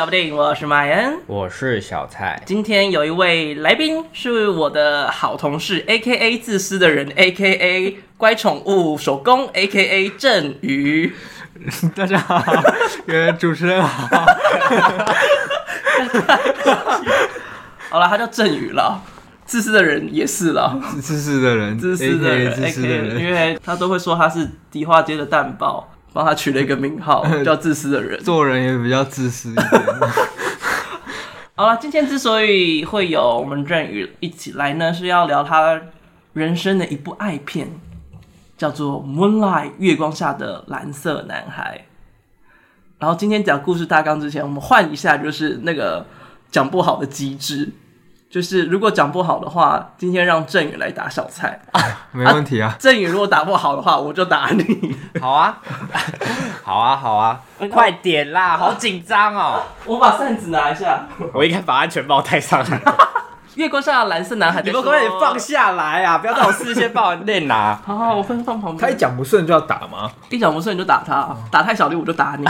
聊部电影，我是马恩，我是小蔡。今天有一位来宾是我的好同事，A.K.A. 自私的人，A.K.A. 乖宠物手工，A.K.A. 振宇。大家好，主持人好。好了，他叫振宇了。自私的人也是了，自私的人，自私的人，自私的人，因为他都会说他是迪化街的蛋堡，帮他取了一个名号 叫自私的人，做人也比较自私一点。好了，今天之所以会有我们振宇一起来呢，是要聊他人生的一部爱片，叫做《Moonlight》月光下的蓝色男孩。然后今天讲故事大纲之前，我们换一下，就是那个讲不好的机制。就是如果讲不好的话，今天让振宇来打小菜啊，没问题啊。振宇如果打不好的话，我就打你。好啊，好啊，好啊，快点啦，好紧张哦。我把扇子拿一下，我应该把安全帽戴上来。月光下的蓝色男孩，你们可以放下来啊？不要在我视线范围内拿。好好，我分放旁边。他一讲不顺就要打吗？一讲不顺你就打他，打太小力我就打你。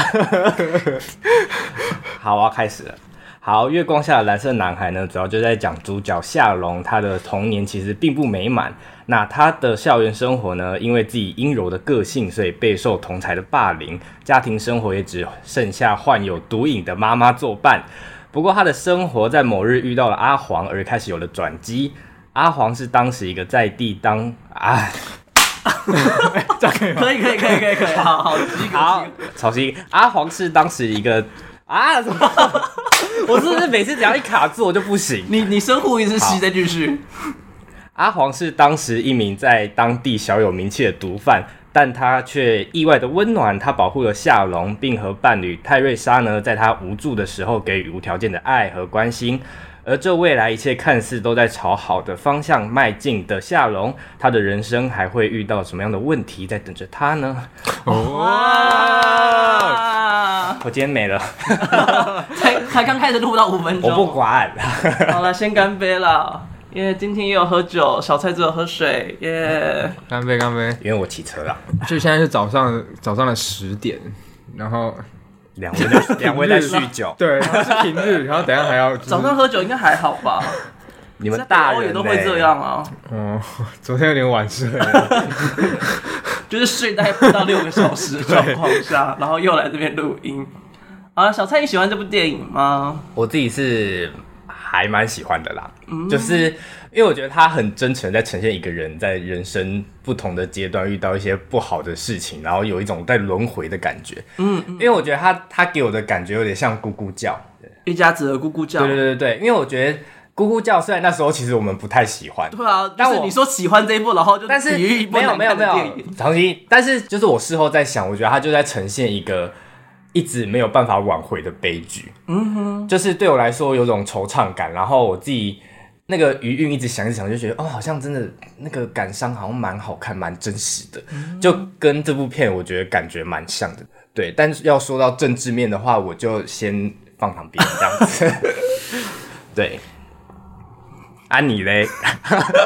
好啊，开始了。好，月光下的蓝色男孩呢，主要就在讲主角夏龙，他的童年其实并不美满。那他的校园生活呢，因为自己阴柔的个性，所以备受同才的霸凌。家庭生活也只剩下患有毒瘾的妈妈作伴。不过他的生活在某日遇到了阿黄，而开始有了转机。阿黄是当时一个在地当啊，这 样 可以吗？可以可以可以可以可以，好好好，重新。阿黄是当时一个啊什么？我是不是每次只要一卡住我就不行？你你深呼一次吸再继续。阿黄是当时一名在当地小有名气的毒贩，但他却意外的温暖，他保护了夏龙，并和伴侣泰瑞莎呢，在他无助的时候给予无条件的爱和关心。而这未来一切看似都在朝好的方向迈进的夏龙，他的人生还会遇到什么样的问题在等着他呢？哇！我今天没了，才才刚开始录到五分钟，我不管。好了，先干杯了，因为今天也有喝酒，小蔡只有喝水，耶！干杯，干杯！因为我骑车了，就现在是早上早上的十点，然后两位在 两位在酗酒，对，然后是平日，然后等下还要 早上喝酒应该还好吧？你们大人也都会这样啊？嗯，昨天有点晚睡。就是睡大概不到六个小时的状况下，然后又来这边录音。啊，小蔡，你喜欢这部电影吗？我自己是还蛮喜欢的啦，嗯、就是因为我觉得他很真诚，在呈现一个人在人生不同的阶段遇到一些不好的事情，然后有一种在轮回的感觉。嗯，因为我觉得他他给我的感觉有点像咕咕叫，一家子的咕咕叫。对对对对，因为我觉得。咕咕叫，虽然那时候其实我们不太喜欢，对啊，但是你说喜欢这一部，然后就但是没有没有没有长期，但是就是我事后在想，我觉得他就在呈现一个一直没有办法挽回的悲剧，嗯哼，就是对我来说有种惆怅感，然后我自己那个余韵一直想一想，就觉得哦，好像真的那个感伤好像蛮好看，蛮真实的，嗯、就跟这部片我觉得感觉蛮像的，对，但是要说到政治面的话，我就先放旁边这样子，对。安妮嘞，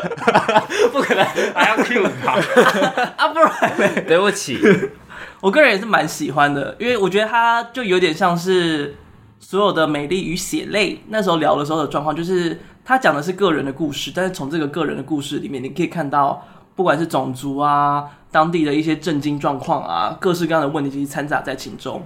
不可能还要 Q 他。啊！不然嘞，对不起，我个人也是蛮喜欢的，因为我觉得他就有点像是所有的美丽与血泪那时候聊的时候的状况，就是他讲的是个人的故事，但是从这个个人的故事里面，你可以看到不管是种族啊、当地的一些震惊状况啊、各式各样的问题，其实掺杂在其中，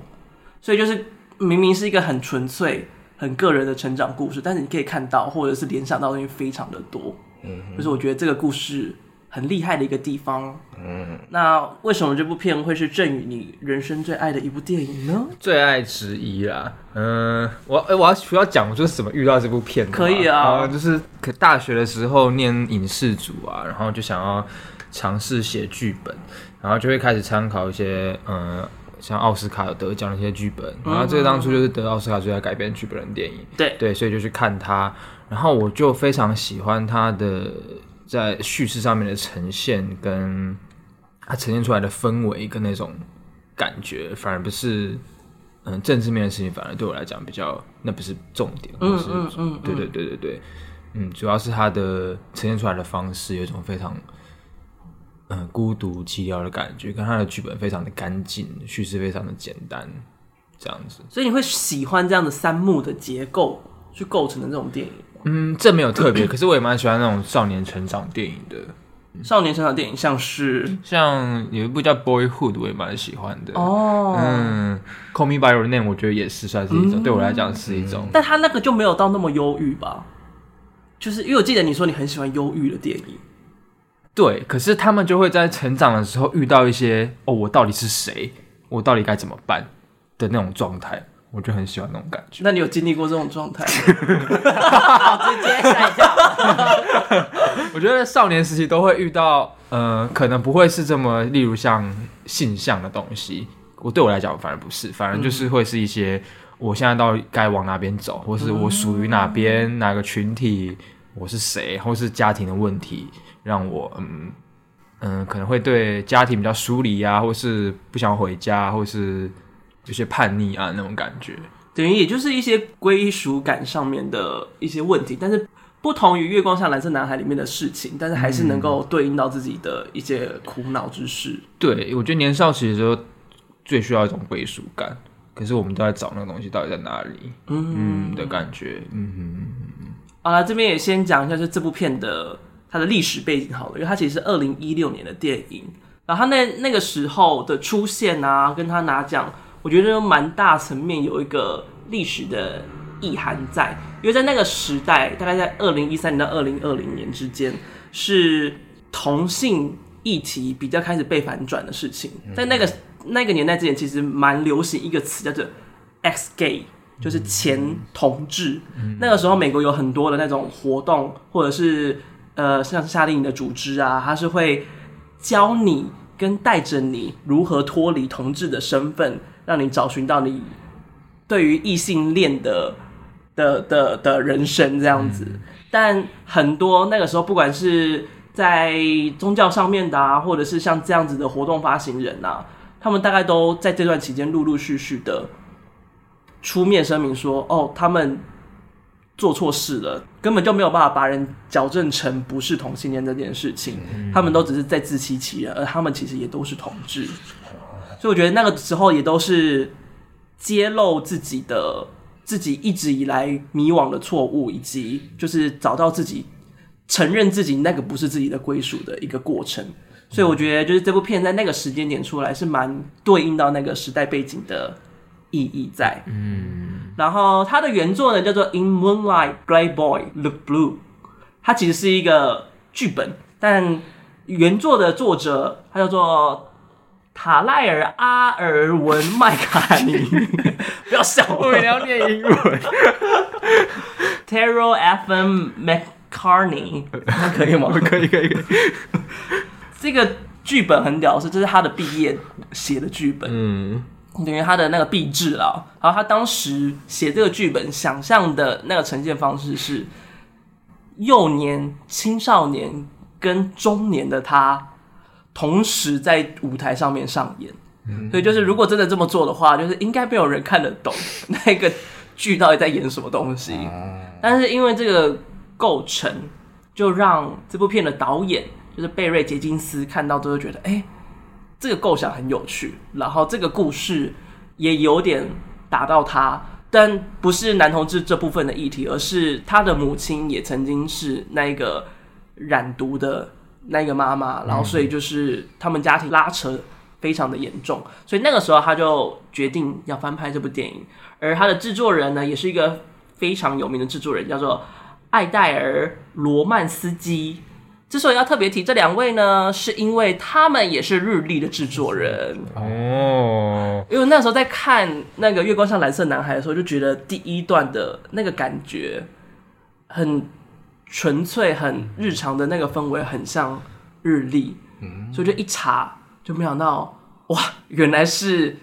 所以就是明明是一个很纯粹。很个人的成长故事，但是你可以看到或者是联想到的东西非常的多，嗯哼，就是我觉得这个故事很厉害的一个地方，嗯，那为什么这部片会是振宇你人生最爱的一部电影呢？最爱之一啦，嗯，我我要需要讲就是怎么遇到这部片的，可以啊，就是可大学的时候念影视组啊，然后就想要尝试写剧本，然后就会开始参考一些嗯。像奥斯卡有得奖的一些剧本，然后这个当初就是得奥斯卡最佳改编剧本的电影，对。对，所以就去看它，然后我就非常喜欢它的在叙事上面的呈现，跟它呈现出来的氛围跟那种感觉，反而不是嗯政治面的事情，反而对我来讲比较那不是重点，嗯嗯嗯，对对对对对，嗯，主要是它的呈现出来的方式有一种非常。嗯，孤独寂寥的感觉，跟他的剧本非常的干净，叙事非常的简单，这样子。所以你会喜欢这样的三幕的结构去构成的这种电影？嗯，这没有特别，可是我也蛮喜欢那种少年成长电影的。少年成长电影像是像有一部叫《Boyhood》，我也蛮喜欢的。哦，嗯，《Call Me by Your Name》我觉得也是算是一种，嗯、对我来讲是一种。但他那个就没有到那么忧郁吧？就是因为我记得你说你很喜欢忧郁的电影。对，可是他们就会在成长的时候遇到一些哦，我到底是谁？我到底该怎么办的那种状态。我就很喜欢那种感觉。那你有经历过这种状态？直接吓一跳。我觉得少年时期都会遇到，呃，可能不会是这么，例如像性向的东西。我对我来讲，反而不是，反而就是会是一些，我现在到底该往哪边走，或是我属于哪边、嗯、哪个群体，我是谁，或是家庭的问题，让我嗯嗯，可能会对家庭比较疏离啊，或是不想回家，或是。有些叛逆啊，那种感觉，等于也就是一些归属感上面的一些问题，但是不同于《月光下蓝色男孩》里面的事情，但是还是能够对应到自己的一些苦恼之事。嗯、对，我觉得年少时的时候最需要一种归属感，可是我们都在找那个东西到底在哪里，嗯，嗯的感觉，嗯哼。好了，这边也先讲一下，就这部片的它的历史背景好了，因为它其实是二零一六年的电影，然后它那那个时候的出现啊，跟他拿奖。我觉得蛮大层面有一个历史的意涵在，因为在那个时代，大概在二零一三年到二零二零年之间，是同性议题比较开始被反转的事情。在那个那个年代之前，其实蛮流行一个词叫做 “ex-gay”，就是前同志。那个时候，美国有很多的那种活动，或者是呃，像夏令营的组织啊，它是会教你跟带着你如何脱离同志的身份。让你找寻到你对于异性恋的的的的人生这样子，但很多那个时候，不管是在宗教上面的啊，或者是像这样子的活动发行人啊，他们大概都在这段期间陆陆续续的出面声明说，哦，他们做错事了，根本就没有办法把人矫正成不是同性恋这件事情，他们都只是在自欺欺人，而他们其实也都是同志。所以我觉得那个时候也都是揭露自己的自己一直以来迷惘的错误，以及就是找到自己承认自己那个不是自己的归属的一个过程。所以我觉得就是这部片在那个时间点出来是蛮对应到那个时代背景的意义在。嗯，然后它的原作呢叫做《In Moonlight, Gray Boy Look Blue》，它其实是一个剧本，但原作的作者他叫做。塔赖尔·阿尔文·麦卡尼，不要笑我，我要念英文。Terrell F. M. McCartney，那 可以吗？可以，可以，可以。这个剧本很屌，是这是他的毕业写的剧本，嗯，等于他的那个毕制了。然后他当时写这个剧本，想象的那个呈现方式是幼年、青少年跟中年的他。同时在舞台上面上演，所以就是如果真的这么做的话，就是应该没有人看得懂那个剧到底在演什么东西。但是因为这个构成，就让这部片的导演就是贝瑞杰金斯看到之后觉得，哎，这个构想很有趣，然后这个故事也有点打到他，但不是男同志这部分的议题，而是他的母亲也曾经是那个染毒的。那个妈妈，然后所以就是他们家庭拉扯非常的严重，所以那个时候他就决定要翻拍这部电影，而他的制作人呢，也是一个非常有名的制作人，叫做艾戴尔·罗曼斯基。之所以要特别提这两位呢，是因为他们也是日历的制作人哦。因为那时候在看那个《月光像蓝色男孩》的时候，就觉得第一段的那个感觉很。纯粹很日常的那个氛围，很像日历，嗯，所以就一查就没想到，哇，原来是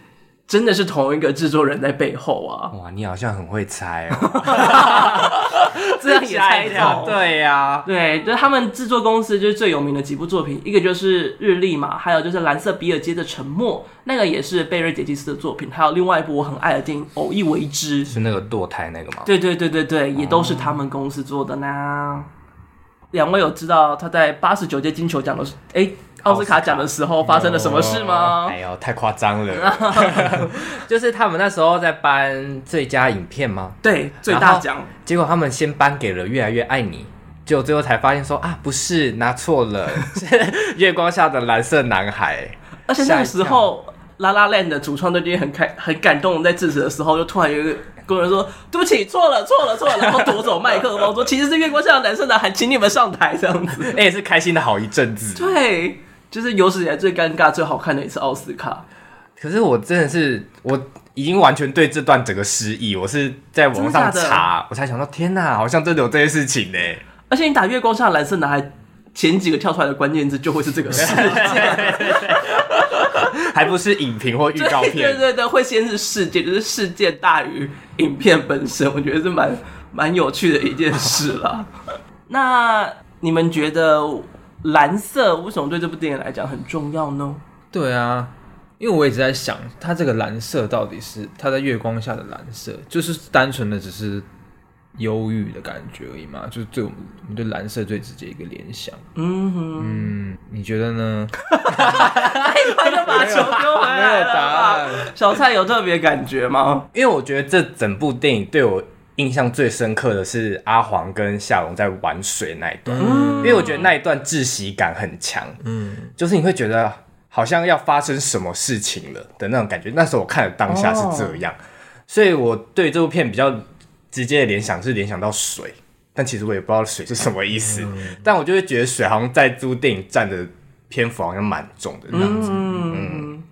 真的是同一个制作人在背后啊！哇，你好像很会猜哦，这样也猜到，对呀、啊，对，就是他们制作公司就是最有名的几部作品，一个就是日历嘛，还有就是蓝色比尔街的沉默，那个也是贝瑞杰基斯的作品，还有另外一部我很爱的电影《偶一为之》，是那个堕胎那个吗？对对对对对，也都是他们公司做的呢。两位有知道他在八十九届金球奖的哎、欸、奥斯卡奖的时候发生了什么事吗？哎呦，太夸张了！就是他们那时候在颁最佳影片吗？对，最大奖。结果他们先颁给了《越来越爱你》，结果最后才发现说啊，不是拿错了，《月光下的蓝色男孩》。而且那个时候，《拉拉 La Land》的主创队就很开很感动，在致辞的时候，就突然有一个工人说：“对不起，错了，错了，错了。”然后夺走麦克风说：“其实是月光下的蓝色男孩，请你们上台。”这样子，那也是开心的好一阵子。对，就是有史以来最尴尬、最好看的一次奥斯卡。可是我真的是，我已经完全对这段整个失忆。我是在网上查，我才想到，天哪，好像真的有这些事情呢。而且你打月光下的蓝色男孩，前几个跳出来的关键字就会是这个事件。还不是影评或预告片，对对对，会先是事件，就是事件大于影片本身，我觉得是蛮蛮有趣的一件事了。那你们觉得蓝色为什么对这部电影来讲很重要呢？对啊，因为我一直在想，它这个蓝色到底是它在月光下的蓝色，就是单纯的只是。忧郁的感觉而已嘛，就是对我们，我们对蓝色最直接一个联想。嗯哼，嗯，你觉得呢？太快就把球丢回来了。答案。小蔡有特别感觉吗？因为我觉得这整部电影对我印象最深刻的是阿黄跟夏龙在玩水那一段，嗯、因为我觉得那一段窒息感很强。嗯，就是你会觉得好像要发生什么事情了的那种感觉。那时候我看的当下是这样，哦、所以我对这部片比较。直接的联想是联想到水，但其实我也不知道水是什么意思。嗯、但我就会觉得水好像在这部电影占的篇幅好像蛮重的那样子。嗯，嗯，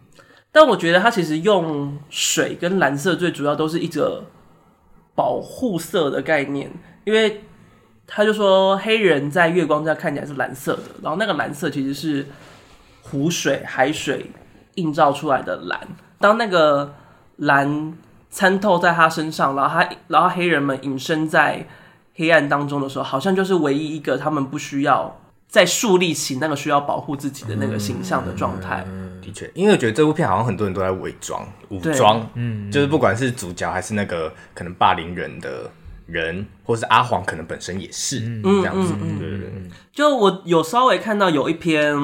但我觉得它其实用水跟蓝色最主要都是一个保护色的概念，因为他就说黑人在月光下看起来是蓝色的，然后那个蓝色其实是湖水、海水映照出来的蓝。当那个蓝。参透在他身上，然后他，然后黑人们隐身在黑暗当中的时候，好像就是唯一一个他们不需要再树立起那个需要保护自己的那个形象的状态。的确，因为我觉得这部片好像很多人都在伪装、武装，嗯，就是不管是主角还是那个可能霸凌人的人，或是阿黄，可能本身也是嗯这样子。对对对。就我有稍微看到有一篇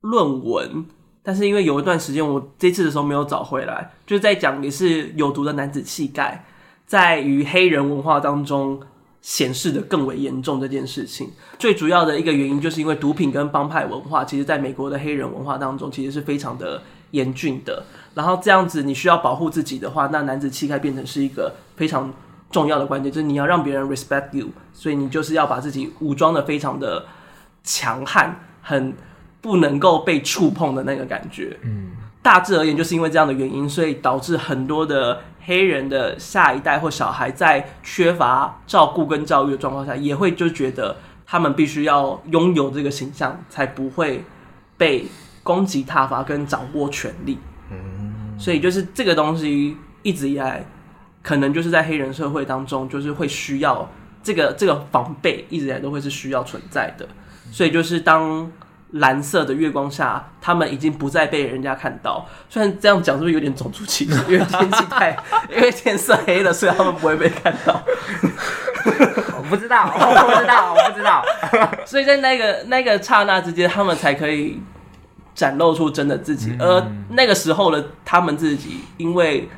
论文。但是因为有一段时间，我这次的时候没有找回来，就是在讲也是有毒的男子气概，在于黑人文化当中显示的更为严重这件事情。最主要的一个原因，就是因为毒品跟帮派文化，其实在美国的黑人文化当中，其实是非常的严峻的。然后这样子，你需要保护自己的话，那男子气概变成是一个非常重要的关键，就是你要让别人 respect you，所以你就是要把自己武装的非常的强悍，很。不能够被触碰的那个感觉，嗯，大致而言，就是因为这样的原因，所以导致很多的黑人的下一代或小孩在缺乏照顾跟教育的状况下，也会就觉得他们必须要拥有这个形象，才不会被攻击挞伐跟掌握权力。嗯，所以就是这个东西一直以来，可能就是在黑人社会当中，就是会需要这个这个防备，一直以来都会是需要存在的。所以就是当。蓝色的月光下，他们已经不再被人家看到。虽然这样讲是不是有点种族歧视？因为天气太，因为天色黑了，所以他们不会被看到。我不知道，我不知道，我不知道。所以在那个那个刹那之间，他们才可以展露出真的自己。而那个时候的他们自己，因为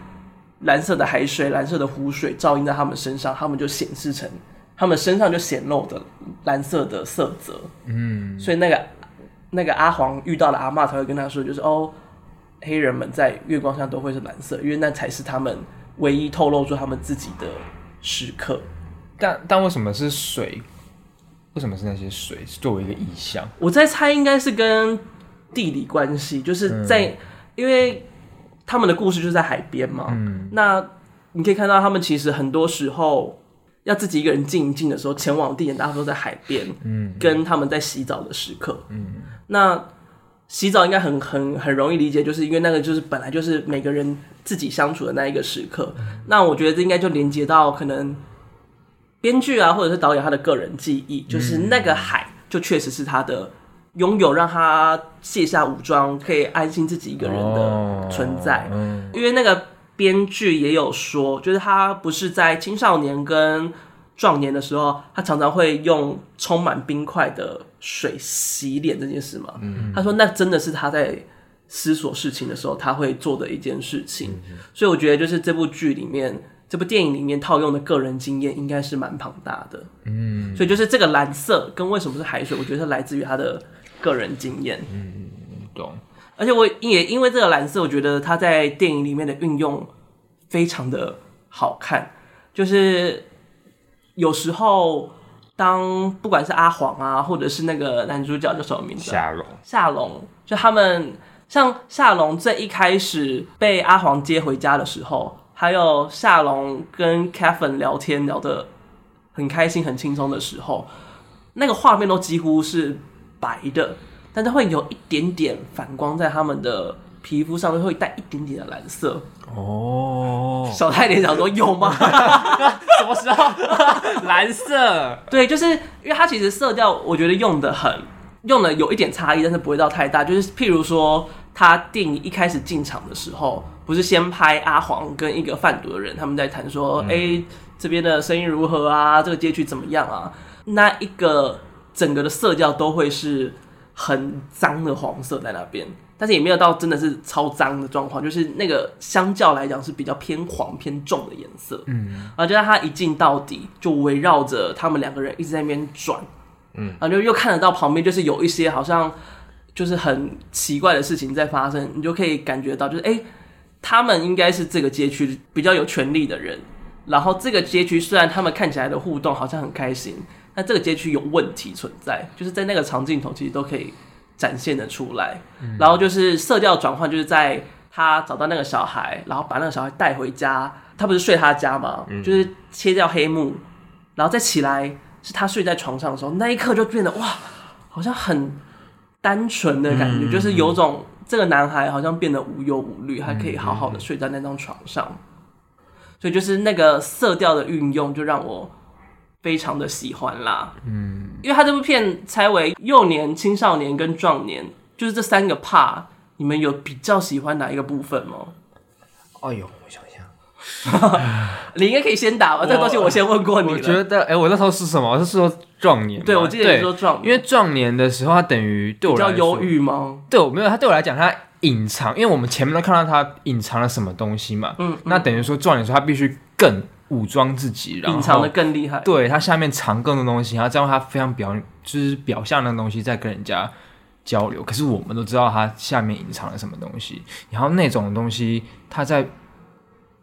蓝色的海水、蓝色的湖水照映在他们身上，他们就显示成他们身上就显露的蓝色的色泽。嗯，所以那个。那个阿黄遇到了阿妈才会跟他说，就是哦，黑人们在月光下都会是蓝色，因为那才是他们唯一透露出他们自己的时刻。但但为什么是水？为什么是那些水作为一个意象？我在猜，应该是跟地理关系，就是在、嗯、因为他们的故事就是在海边嘛。嗯，那你可以看到他们其实很多时候。要自己一个人静一静的时候，前往地点大家都在海边，嗯，跟他们在洗澡的时刻，嗯，那洗澡应该很很很容易理解，就是因为那个就是本来就是每个人自己相处的那一个时刻。嗯，那我觉得这应该就连接到可能编剧啊，或者是导演他的个人记忆，就是那个海就确实是他的拥有，让他卸下武装，可以安心自己一个人的存在，因为那个。编剧也有说，就是他不是在青少年跟壮年的时候，他常常会用充满冰块的水洗脸这件事嘛。嗯，他说那真的是他在思索事情的时候他会做的一件事情。嗯，所以我觉得就是这部剧里面。这部电影里面套用的个人经验应该是蛮庞大的，嗯，所以就是这个蓝色跟为什么是海水，我觉得是来自于他的个人经验，嗯，懂。而且我也因为这个蓝色，我觉得他在电影里面的运用非常的好看，就是有时候当不管是阿黄啊，或者是那个男主角叫什么名字？夏龙，夏龙，就他们像夏龙最一开始被阿黄接回家的时候。还有夏龙跟 Kevin 聊天聊得很开心、很轻松的时候，那个画面都几乎是白的，但是会有一点点反光在他们的皮肤上面，会带一点点的蓝色。哦，小太连想说有吗？什么时候？蓝色？对，就是因为它其实色调，我觉得用的很，用的有一点差异，但是不会到太大。就是譬如说，他电影一开始进场的时候。不是先拍阿黄跟一个贩毒的人，他们在谈说，哎、嗯欸，这边的生意如何啊？这个街区怎么样啊？那一个整个的色调都会是很脏的黄色在那边，但是也没有到真的是超脏的状况，就是那个相较来讲是比较偏黄偏重的颜色。嗯，然后就让他一镜到底，就围绕着他们两个人一直在那边转。嗯，然后就又看得到旁边就是有一些好像就是很奇怪的事情在发生，你就可以感觉到就是哎。欸他们应该是这个街区比较有权力的人，然后这个街区虽然他们看起来的互动好像很开心，但这个街区有问题存在，就是在那个长镜头其实都可以展现的出来。嗯、然后就是色调转换，就是在他找到那个小孩，然后把那个小孩带回家，他不是睡他家吗？嗯、就是切掉黑幕，然后再起来是他睡在床上的时候，那一刻就变得哇，好像很单纯的感觉，嗯、就是有种。这个男孩好像变得无忧无虑，还可以好好的睡在那张床上，所以就是那个色调的运用，就让我非常的喜欢啦。嗯，因为他这部片拆为幼年、青少年跟壮年，就是这三个 part，你们有比较喜欢哪一个部分吗？哎呦，我想一下，你应该可以先打吧。我这个东西我先问过你。我觉得，哎，我那时候是什么？我是说。壮年，对，我记得你说壮年，因为壮年的时候，他等于对我比较忧郁吗？对，我没有，他对我来讲，他隐藏，因为我们前面都看到他隐藏了什么东西嘛。嗯，嗯，那等于说壮年的时候，他必须更武装自己，然后隐藏的更厉害。对，他下面藏更多东西，然后再用他非常表，就是表象的东西在跟人家交流。可是我们都知道他下面隐藏了什么东西，然后那种东西他在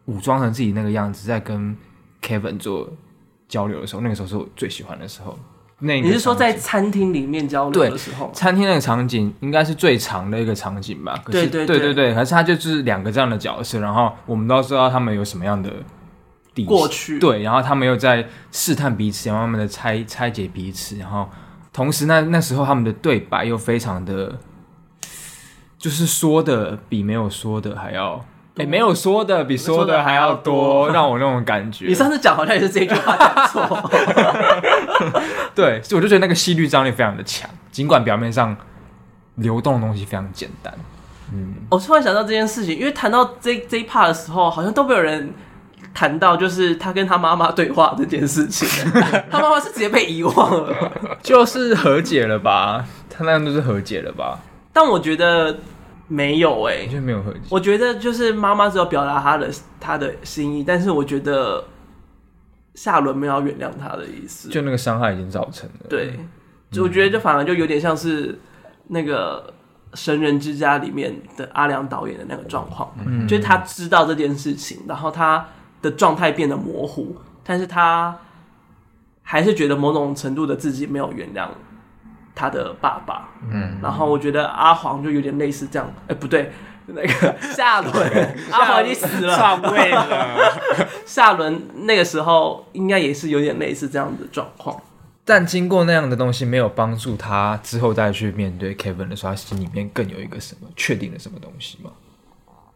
武装成自己那个样子，在跟 Kevin 做。交流的时候，那个时候是我最喜欢的时候。那你是说在餐厅里面交流的时候？餐厅那个场景应该是最长的一个场景吧？对对对对对，可是他就是两个这样的角色，然后我们都知道他们有什么样的过去，对，然后他们又在试探彼此，然后慢慢的拆拆解彼此，然后同时那那时候他们的对白又非常的，就是说的比没有说的还要。哎，没有说的比说的还要多，让我那种感觉。你上次讲好像也是这句话讲错。对，所以我就觉得那个戏剧张力非常的强，尽管表面上流动的东西非常简单。嗯，我突然想到这件事情，因为谈到这这一 part 的时候，好像都没有人谈到，就是他跟他妈妈对话这件事情。他妈妈是直接被遗忘了，就是和解了吧？他那样都是和解了吧？但我觉得。没有哎、欸，就没有和解。我觉得就是妈妈只有表达她的她的心意，但是我觉得夏伦没有要原谅他的意思。就那个伤害已经造成了。对，就我觉得就反而就有点像是那个《神人之家》里面的阿良导演的那个状况，嗯，就是他知道这件事情，然后他的状态变得模糊，但是他还是觉得某种程度的自己没有原谅。他的爸爸，嗯，然后我觉得阿黄就有点类似这样，哎，不对，那个 夏伦，阿黄已经死了，上位了。夏伦那个时候应该也是有点类似这样的状况，但经过那样的东西，没有帮助他之后再去面对 Kevin 的时候，他心里面更有一个什么确定了什么东西吗？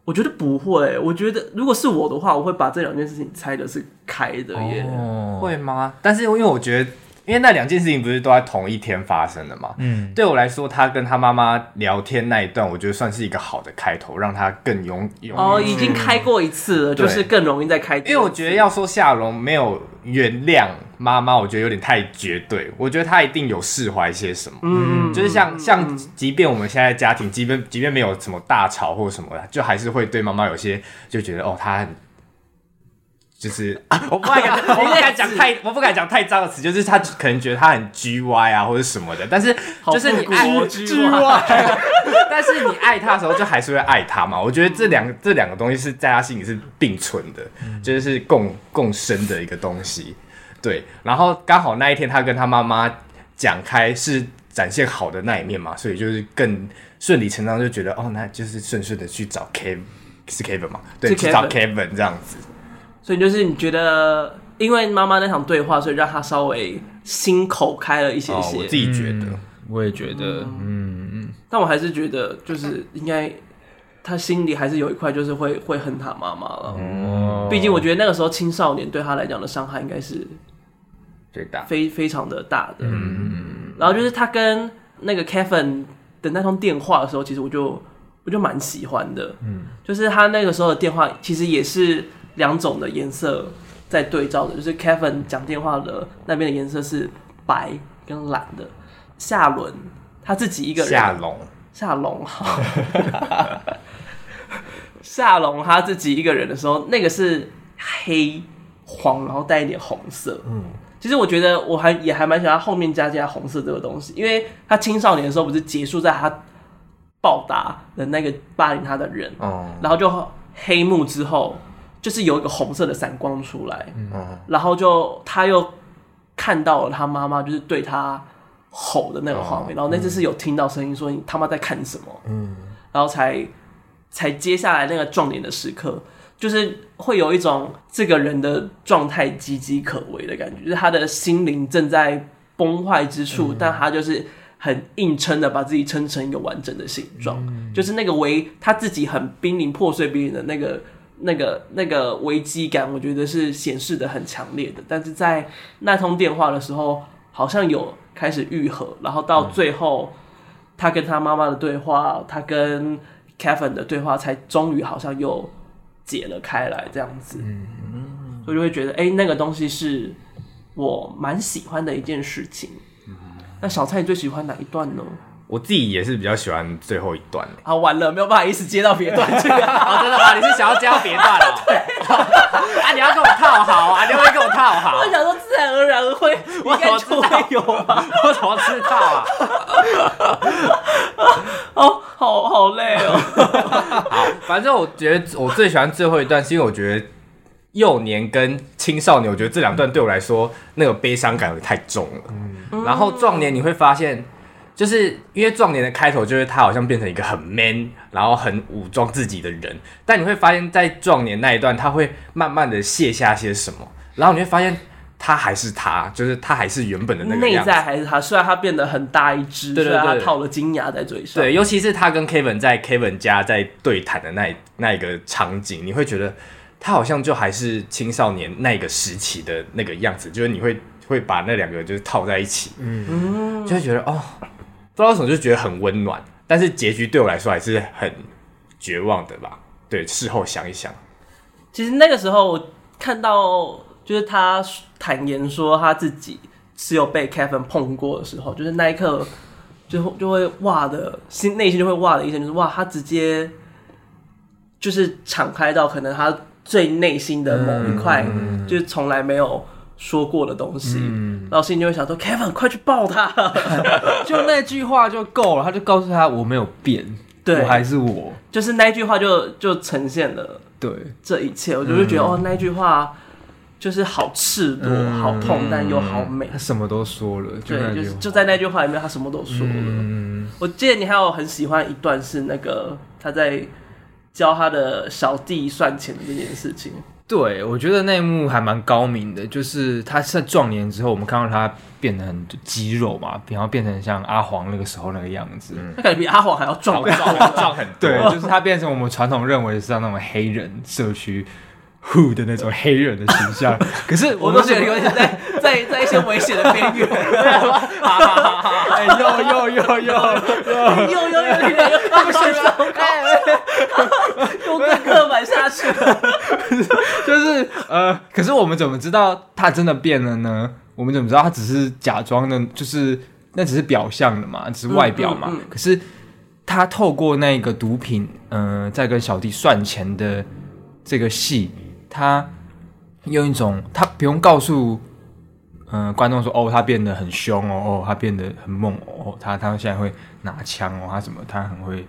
我觉得不会，我觉得如果是我的话，我会把这两件事情拆的是开的耶，哦、会吗？但是因为我觉得。因为那两件事情不是都在同一天发生的嘛？嗯，对我来说，他跟他妈妈聊天那一段，我觉得算是一个好的开头，让他更勇勇。哦，已经开过一次了，就是更容易再开。因为我觉得要说夏龙没有原谅妈妈，我觉得有点太绝对。我觉得他一定有释怀些什么。嗯，就是像像，即便我们现在家庭，即便即便没有什么大吵或什么的，就还是会对妈妈有些就觉得哦，他很。就是啊，我不敢讲，我不敢讲太，我不敢讲太脏的词。就是他可能觉得他很 G Y 啊，或者什么的。但是就是你爱 G Y，但是你爱他的时候，就还是会爱他嘛。我觉得这两个这两个东西是在他心里是并存的，就是共共生的一个东西。对，然后刚好那一天他跟他妈妈讲开是展现好的那一面嘛，所以就是更顺理成章就觉得哦，那就是顺顺的去找 Kevin，是 Kevin 嘛？对，去找 Kevin 这样子。所以就是你觉得，因为妈妈那场对话，所以让他稍微心口开了一些些。哦、我自己觉得，嗯、我也觉得，嗯嗯。但我还是觉得，就是应该他心里还是有一块，就是会会恨他妈妈了。哦。毕竟我觉得那个时候青少年对他来讲的伤害应该是最大，非非常的大的。嗯。然后就是他跟那个 Kevin 的那通电话的时候，其实我就我就蛮喜欢的。嗯。就是他那个时候的电话，其实也是。两种的颜色在对照的，就是 Kevin 讲电话的那边的颜色是白跟蓝的。夏伦他自己一个人，夏龙，夏龙哈，夏龙他自己一个人的时候，那个是黑黄，然后带一点红色。嗯，其实我觉得我还也还蛮喜欢后面加加红色这个东西，因为他青少年的时候不是结束在他报答的那个霸凌他的人，哦、嗯，然后就黑幕之后。就是有一个红色的闪光出来，嗯、然后就他又看到了他妈妈就是对他吼的那个画面，哦、然后那次是有听到声音说你他妈在看什么，嗯，然后才才接下来那个撞脸的时刻，就是会有一种这个人的状态岌岌可危的感觉，就是他的心灵正在崩坏之处，嗯、但他就是很硬撑的把自己撑成一个完整的形状，嗯、就是那个为他自己很濒临破碎边缘的那个。那个那个危机感，我觉得是显示的很强烈的。但是在那通电话的时候，好像有开始愈合，然后到最后，他跟他妈妈的对话，他跟 Kevin 的对话，才终于好像又解了开来，这样子。嗯嗯，所以就会觉得，哎，那个东西是我蛮喜欢的一件事情。那小蔡，你最喜欢哪一段呢？我自己也是比较喜欢最后一段。好，完了，没有办法一直接到别段去 真的吗？你是想要接到别段了？对。啊，你要跟我套好啊！你会跟我套好。我想说，自然而然会，我怎么知道有啊？我怎么知道啊？哦，好好累哦。好，反正我觉得我最喜欢最后一段，是因为我觉得幼年跟青少年，我觉得这两段对我来说那个悲伤感太重了。嗯。然后壮年你会发现。就是因为壮年的开头，就是他好像变成一个很 man，然后很武装自己的人。但你会发现在壮年那一段，他会慢慢的卸下些什么，然后你会发现他还是他，就是他还是原本的那个样子。内在还是他，虽然他变得很大一只，对对对，他套了金牙在嘴上。对，尤其是他跟 Kevin 在 Kevin 家在对谈的那那一个场景，你会觉得他好像就还是青少年那个时期的那个样子，就是你会会把那两个就是套在一起，嗯，就会觉得哦。不知道为什么就觉得很温暖，但是结局对我来说还是很绝望的吧？对，事后想一想，其实那个时候我看到就是他坦言说他自己是有被 Kevin 碰过的时候，就是那一刻就就会哇的心内心就会哇的一声，就是哇，他直接就是敞开到可能他最内心的某一块，嗯、就是从来没有。说过的东西，嗯、然后心里就会想说：“Kevin，快去抱他！” 就那句话就够了，他就告诉他：“我没有变，对我还是我。”就是那句话就就呈现了对这一切，我就会觉得、嗯、哦，那句话就是好赤裸、嗯、好痛，但又好美。他什么都说了，对，就是就在那句话里面，他什么都说了。嗯、我记得你还有很喜欢一段是那个他在教他的小弟算钱的这件事情。对，我觉得那一幕还蛮高明的，就是他在壮年之后，我们看到他变得很肌肉嘛，然后变成像阿黄那个时候那个样子，嗯、他感觉比阿黄还要壮，壮壮很多。对，就是他变成我们传统认为是像那种黑人社区 Who 的那种黑人的形象。可是我都觉得有点在在在一些危险的边缘。哎，有有有有有有有有有有，不行了，又更刻板下去了。就是呃，可是我们怎么知道他真的变了呢？我们怎么知道他只是假装的？就是那只是表象的嘛，只是外表嘛。可是他透过那个毒品，嗯、呃，在跟小弟算钱的这个戏。他用一种，他不用告诉嗯、呃、观众说，哦，他变得很凶哦，哦，他变得很猛哦，他他现在会拿枪哦，他什么，他很会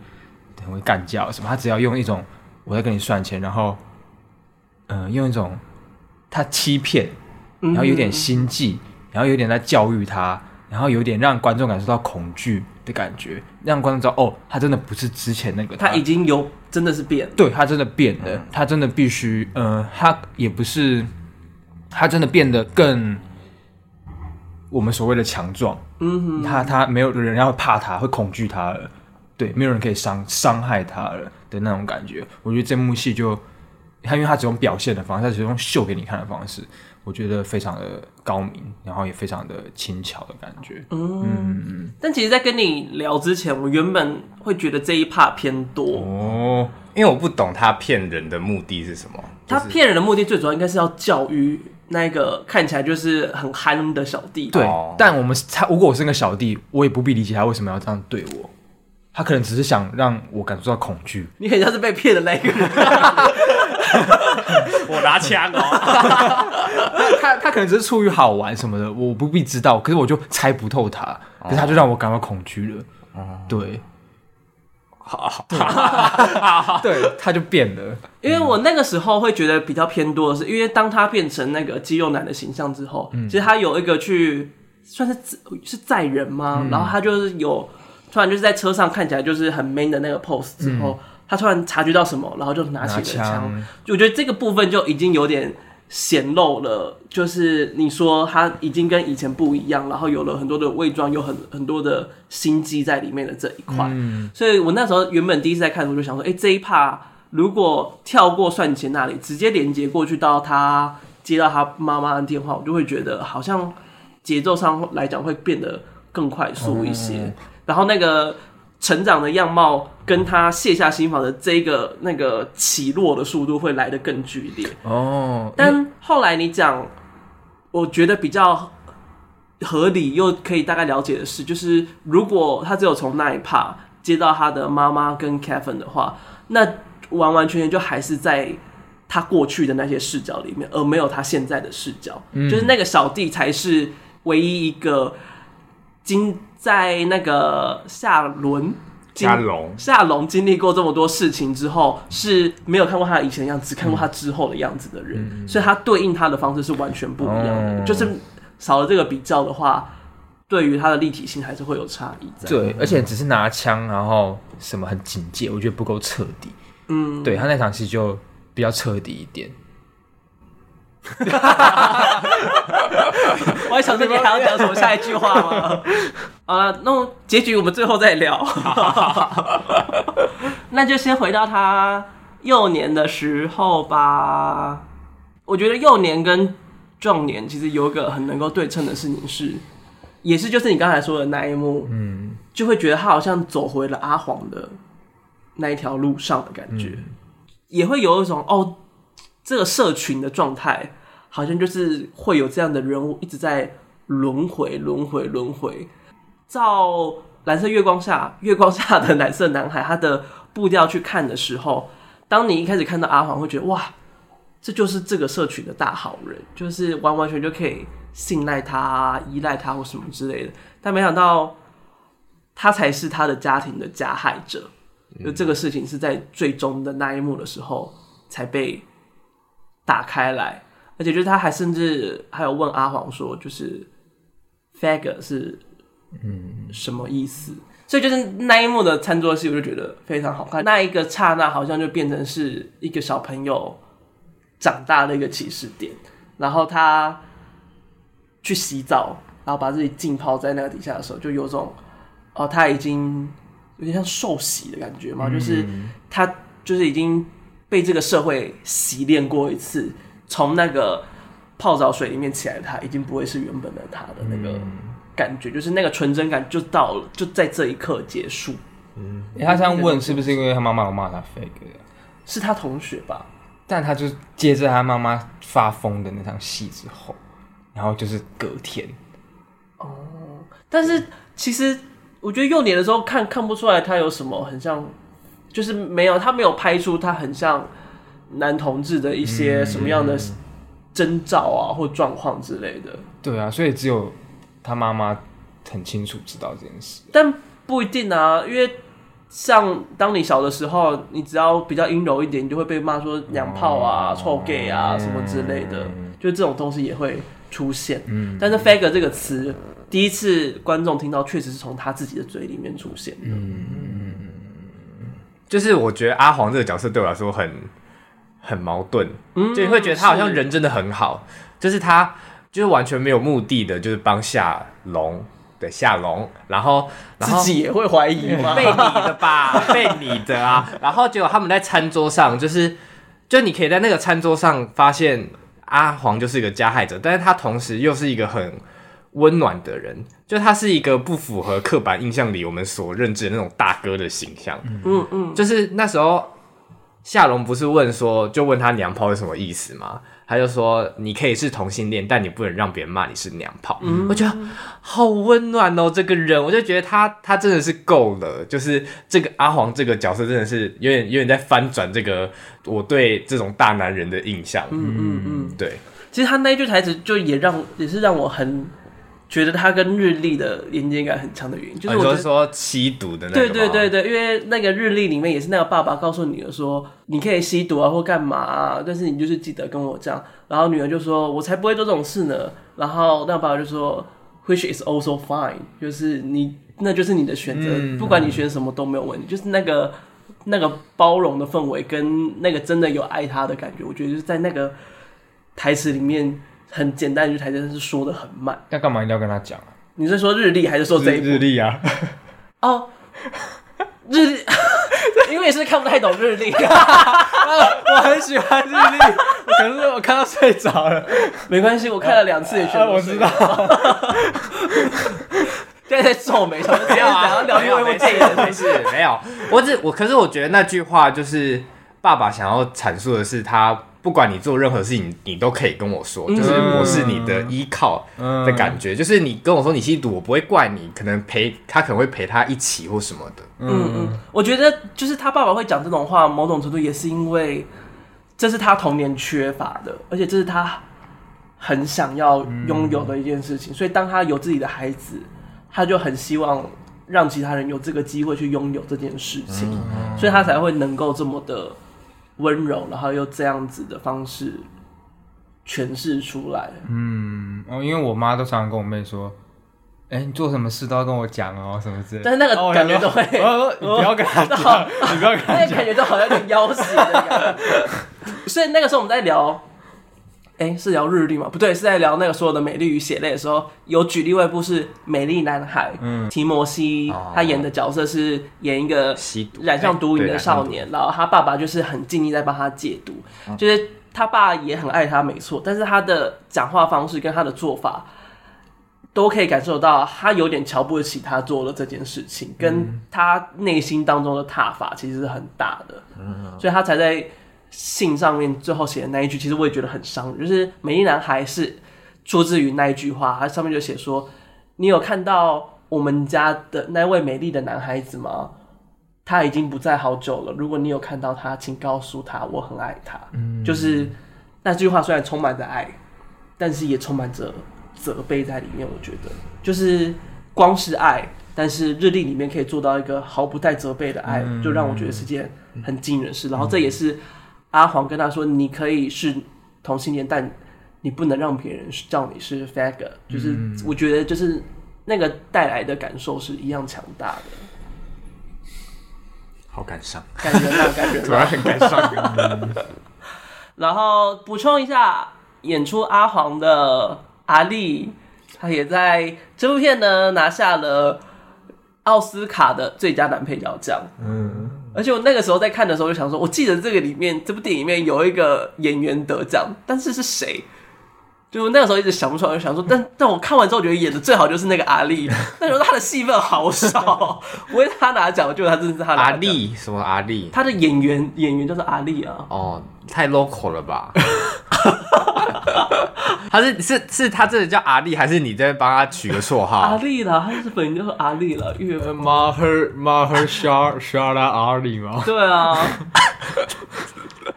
很会干架什么，他只要用一种我在跟你算钱，然后嗯、呃，用一种他欺骗，然后有点心计，然后有点在教育他，然后有点让观众感受到恐惧。的感觉，让观众知道哦，他真的不是之前那个他，他已经有真的是变，对他真的变了，嗯、他真的必须，呃，他也不是，他真的变得更我们所谓的强壮，嗯哼，他他没有人要怕他，会恐惧他了，对，没有人可以伤伤害他了的那种感觉。我觉得这幕戏就，他因为他只用表现的方式，他只用秀给你看的方式。我觉得非常的高明，然后也非常的轻巧的感觉。嗯，嗯，但其实，在跟你聊之前，我原本会觉得这一 part 偏多哦，因为我不懂他骗人的目的是什么。他骗人的目的最主要应该是要教育那个看起来就是很憨的小弟。对，但我们他如果我是那个小弟，我也不必理解他为什么要这样对我。他可能只是想让我感受到恐惧。你很像是被骗的那个人。我拿枪哦。他他可能只是出于好玩什么的，我不必知道。可是我就猜不透他，可是他就让我感到恐惧了。哦、对，好对，他就变了。因为我那个时候会觉得比较偏多的是，因为当他变成那个肌肉男的形象之后，嗯、其实他有一个去算是是载人吗？嗯、然后他就是有。突然就是在车上看起来就是很 man 的那个 pose 之后，嗯、他突然察觉到什么，然后就拿起了枪。就我觉得这个部分就已经有点显露了，就是你说他已经跟以前不一样，然后有了很多的伪装，有很很多的心机在里面的这一块。嗯、所以我那时候原本第一次在看的时候就想说，哎、欸，这一 part 如果跳过算钱那里，直接连接过去到他接到他妈妈的电话，我就会觉得好像节奏上来讲会变得更快速一些。嗯然后那个成长的样貌跟他卸下心防的这个那个起落的速度会来得更剧烈哦。但后来你讲，我觉得比较合理又可以大概了解的是，就是如果他只有从那一 part 接到他的妈妈跟 Kevin 的话，那完完全全就还是在他过去的那些视角里面，而没有他现在的视角。嗯，就是那个小弟才是唯一一个经。在那个夏伦、夏龙、夏龙经历过这么多事情之后，是没有看过他以前的样子，只看过他之后的样子的人，嗯、所以他对应他的方式是完全不一样的。嗯、就是少了这个比较的话，对于他的立体性还是会有差异在。对，而且只是拿枪，然后什么很警戒，我觉得不够彻底。嗯，对他那场戏就比较彻底一点。我还想着你还要讲什么下一句话吗？啊，那结局我们最后再聊。那就先回到他幼年的时候吧。我觉得幼年跟壮年其实有一个很能够对称的事情是，也是就是你刚才说的那一幕，嗯，就会觉得他好像走回了阿黄的那一条路上的感觉，嗯、也会有一种哦。这个社群的状态，好像就是会有这样的人物一直在轮回、轮回、轮回。照《蓝色月光下》月光下的蓝色男孩，他的步调去看的时候，当你一开始看到阿黄，会觉得哇，这就是这个社群的大好人，就是完完全就可以信赖他、依赖他或什么之类的。但没想到，他才是他的家庭的加害者。就这个事情是在最终的那一幕的时候才被。打开来，而且就是他还甚至还有问阿黄说，就是 “fag” 是嗯什么意思？嗯、所以就是那一幕的餐桌戏，我就觉得非常好看。那一个刹那，好像就变成是一个小朋友长大的一个起始点。然后他去洗澡，然后把自己浸泡在那个底下的时候，就有种哦，他已经有点像受洗的感觉嘛，嗯、就是他就是已经。被这个社会洗练过一次，从那个泡澡水里面起来的他，已经不会是原本的他的那个感觉，嗯、就是那个纯真感就到了，就在这一刻结束。嗯，欸、他这样问是不是因为他妈妈有骂他 fake？是他同学吧？但他就接着他妈妈发疯的那场戏之后，然后就是隔天。哦，但是其实我觉得幼年的时候看看不出来他有什么很像。就是没有，他没有拍出他很像男同志的一些什么样的征兆啊，或状况之类的。对啊，所以只有他妈妈很清楚知道这件事。但不一定啊，因为像当你小的时候，你只要比较阴柔一点，你就会被骂说娘炮啊、哦、臭 gay 啊什么之类的，嗯、就这种东西也会出现。嗯，但是 “faggot” 这个词，第一次观众听到，确实是从他自己的嘴里面出现的。嗯。就是我觉得阿黄这个角色对我来说很很矛盾，嗯，就你会觉得他好像人真的很好，是就是他就是完全没有目的的，就是帮夏龙的夏龙，然后然后自己也会怀疑吗？被你的吧，被你的啊，然后结果他们在餐桌上，就是就你可以在那个餐桌上发现阿黄就是一个加害者，但是他同时又是一个很。温暖的人，就他是一个不符合刻板印象里我们所认知的那种大哥的形象。嗯嗯，就是那时候夏龙不是问说，就问他娘炮是什么意思吗？他就说你可以是同性恋，但你不能让别人骂你是娘炮。嗯，我觉得好温暖哦，这个人，我就觉得他他真的是够了。就是这个阿黄这个角色真的是有点有点在翻转这个我对这种大男人的印象。嗯嗯嗯，对。其实他那一句台词就也让也是让我很。觉得他跟日历的连接感很强的原因，就是我觉得、啊、说吸毒的那个。对对对对，因为那个日历里面也是那个爸爸告诉女儿说，你可以吸毒啊或干嘛啊，但是你就是记得跟我讲。然后女儿就说，我才不会做这种事呢。然后那个爸爸就说，which is also fine，就是你那就是你的选择，嗯、不管你选什么都没有问题。嗯、就是那个那个包容的氛围跟那个真的有爱他的感觉，我觉得就是在那个台词里面。很简单一句台词，但是说的很慢。那干嘛一定要跟他讲啊？你是说日历还是说这一部？日历啊？哦，日历，因为是看不太懂日历。我很喜欢日历，可是我看到睡着了。没关系，我看了两次也全我知道。现在在皱眉，什么这样啊？聊另外一部电影的事？没有，我只我，可是我觉得那句话就是爸爸想要阐述的是他。不管你做任何事情，你都可以跟我说，就是我是你的依靠的感觉。嗯、就是你跟我说你吸毒，我不会怪你，可能陪他可能会陪他一起或什么的。嗯嗯，我觉得就是他爸爸会讲这种话，某种程度也是因为这是他童年缺乏的，而且这是他很想要拥有的一件事情。嗯、所以当他有自己的孩子，他就很希望让其他人有这个机会去拥有这件事情，嗯、所以他才会能够这么的。温柔，然后又这样子的方式诠释出来。嗯，哦，因为我妈都常常跟我妹说：“哎、欸，你做什么事都要跟我讲哦，什么之类。”但是那个感觉都会，哦、你不要跟他 讲，哦、你不要跟他讲，那个感觉都好像有点要挟的感觉。所以那个时候我们在聊。哎、欸，是聊日历吗？不对，是在聊那个所有的美丽与血泪的时候，有举例外一部是《美丽男孩》。嗯，提摩西他演的角色是演一个染上毒瘾的少年，然后他爸爸就是很尽力在帮他戒毒，嗯、就是他爸也很爱他，没错，但是他的讲话方式跟他的做法，都可以感受到他有点瞧不起他做了这件事情，跟他内心当中的挞伐其实是很大的，嗯，所以他才在。信上面最后写的那一句，其实我也觉得很伤。就是美丽男孩是出自于那一句话，他上面就写说：“你有看到我们家的那位美丽的男孩子吗？他已经不在好久了。如果你有看到他，请告诉他我很爱他。”嗯，就是那句话虽然充满着爱，但是也充满着责备在里面。我觉得，就是光是爱，但是日历里面可以做到一个毫不带责备的爱，就让我觉得是件很惊人的事。然后这也是。阿黄跟他说：“你可以是同性恋，但你不能让别人叫你是 faggot。就是我觉得，就是那个带来的感受是一样强大的。好感伤，感人啊，感觉，突然很感伤。然后补充一下，演出阿黄的阿力，他也在这部片呢拿下了奥斯卡的最佳男配角奖。嗯。而且我那个时候在看的时候就想说，我记得这个里面这部电影里面有一个演员得奖，但是是谁？就那个时候一直想不出来，就想说，但但我看完之后觉得演的最好就是那个阿力，但是他的戏份好少，不会他拿奖，就他真的是他拿。阿丽什么阿丽？他的演员演员就是阿丽啊。哦，太 local 了吧？他是是是他真的叫阿力，还是你在帮他取个绰号？阿力啦，他是本名就是阿力了，因为马赫马赫沙沙拉阿力吗？对啊。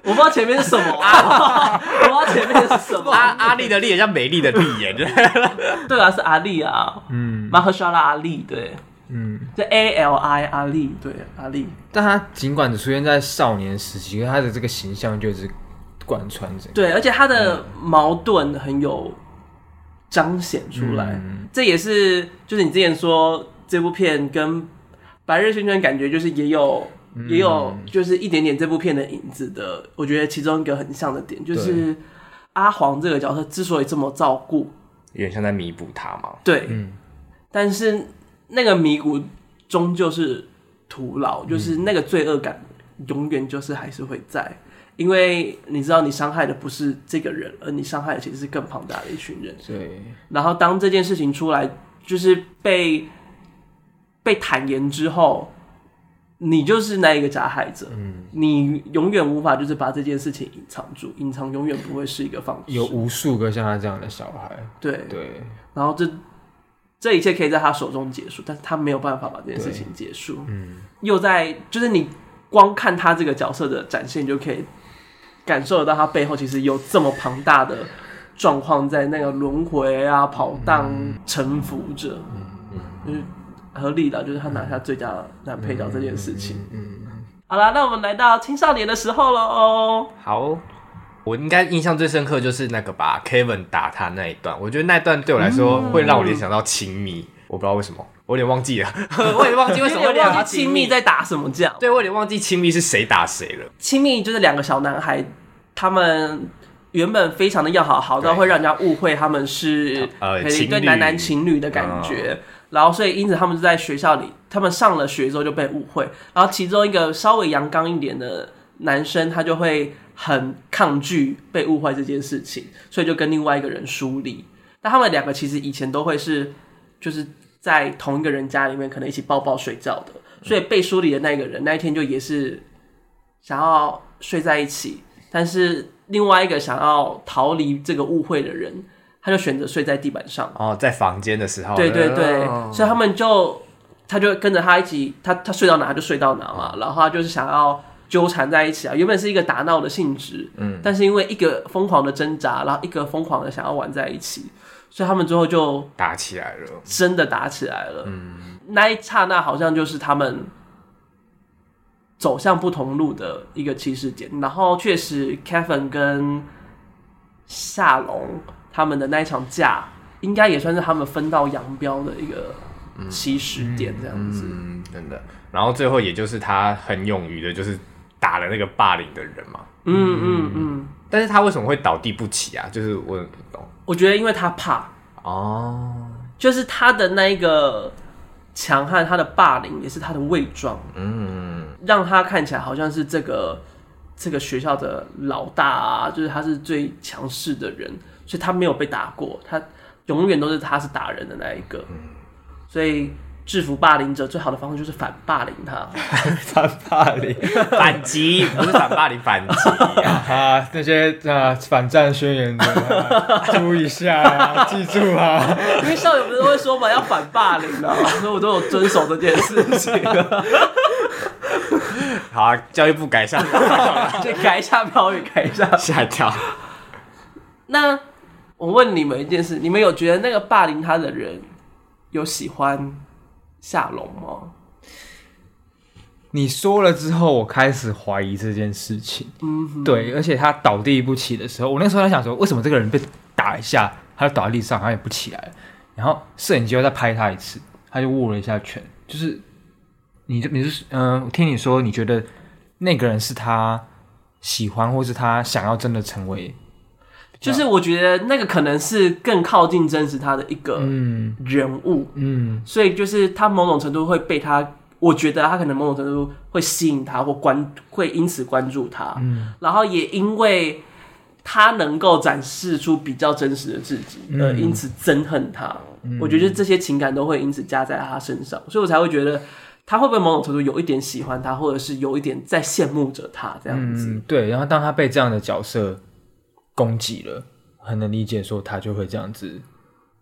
我不知道前面是什么，啊、我不知道前面是什么。阿阿力的力也像美丽的丽耶，对啊，是阿力啊，嗯，马赫沙拉阿力，对，嗯，这 A L I 阿力，对，阿力。但他尽管只出现在少年时期，他的这个形象就是贯穿着。对，而且他的矛盾很有彰显出来，嗯、这也是就是你之前说这部片跟《白日宣传》感觉就是也有。也有就是一点点这部片的影子的，我觉得其中一个很像的点就是阿黄这个角色之所以这么照顾，有点像在弥补他嘛。对，嗯，但是那个弥补终究是徒劳，就是那个罪恶感永远就是还是会在，因为你知道你伤害的不是这个人，而你伤害的其实是更庞大的一群人。对，然后当这件事情出来，就是被被坦言之后。你就是那一个加害者，嗯，你永远无法就是把这件事情隐藏住，隐藏永远不会是一个方式。有无数个像他这样的小孩，对。对，对然后这这一切可以在他手中结束，但是他没有办法把这件事情结束，嗯，又在就是你光看他这个角色的展现，就可以感受得到他背后其实有这么庞大的状况在那个轮回啊、跑荡、沉浮着，嗯嗯，就是。合理的，就是他拿下最佳男配角这件事情。嗯，好啦，那我们来到青少年的时候了哦。好，我应该印象最深刻就是那个吧，Kevin 打他那一段。我觉得那段对我来说会让我联想到亲密，嗯、我不知道为什么，我有点忘记了，我有点忘记为什么会忘记亲密在打什么架。对，我有点忘记亲密是谁打谁了。亲密就是两个小男孩，他们原本非常的要好，好到会让人家误会他们是呃一对男男情侣的感觉。然后，所以因此他们就在学校里，他们上了学之后就被误会。然后，其中一个稍微阳刚一点的男生，他就会很抗拒被误会这件事情，所以就跟另外一个人疏离。但他们两个其实以前都会是，就是在同一个人家里面，可能一起抱抱睡觉的。所以被疏离的那个人，那一天就也是想要睡在一起，但是另外一个想要逃离这个误会的人。他就选择睡在地板上哦，在房间的时候，对对对，哦、所以他们就他就跟着他一起，他他睡到哪他就睡到哪嘛，哦、然后他就是想要纠缠在一起啊。原本是一个打闹的性质，嗯，但是因为一个疯狂的挣扎，然后一个疯狂的想要玩在一起，所以他们最后就打起来了，真的打起来了。嗯，那一刹那好像就是他们走向不同路的一个起始点。然后确实，Kevin 跟夏龙。他们的那一场架，应该也算是他们分道扬镳的一个起始点，这样子，嗯，真的。然后最后，也就是他很勇于的，就是打了那个霸凌的人嘛。嗯嗯嗯。嗯，但是他为什么会倒地不起啊？就是我不懂。我觉得，因为他怕哦，就是他的那一个强悍，他的霸凌也是他的伪装，嗯，让他看起来好像是这个这个学校的老大啊，就是他是最强势的人。所以他没有被打过，他永远都是他是打人的那一个。嗯、所以制服霸凌者最好的方式就是反霸凌他，反霸凌，反击不是反霸凌，反击 啊！那些啊反战宣言的，注意一下啊，记住啊！因为校友不是会说嘛，要反霸凌的，所以我都有遵守这件事情。好啊，教育部改一下，就改一下标语，改一下，吓一跳。那。我问你们一件事：你们有觉得那个霸凌他的人有喜欢夏龙吗？你说了之后，我开始怀疑这件事情。嗯哼，对，而且他倒地不起的时候，我那时候在想说，为什么这个人被打一下，他就倒在地上，他也不起来？然后摄影机又再拍他一次，他就握了一下拳。就是，你就你是嗯，我听你说，你觉得那个人是他喜欢，或是他想要真的成为？就是我觉得那个可能是更靠近真实他的一个人物，嗯，嗯，所以就是他某种程度会被他我觉得他可能某种程度会吸引他或关会因此关注他，嗯，然后也因为他能够展示出比较真实的自己，呃，因此憎恨他。嗯，我觉得这些情感都会因此加在他身上，所以我才会觉得他会不会某种程度有一点喜欢他，或者是有一点在羡慕着他这样子。嗯，对，然后当他被这样的角色攻击了，很能理解说他就会这样子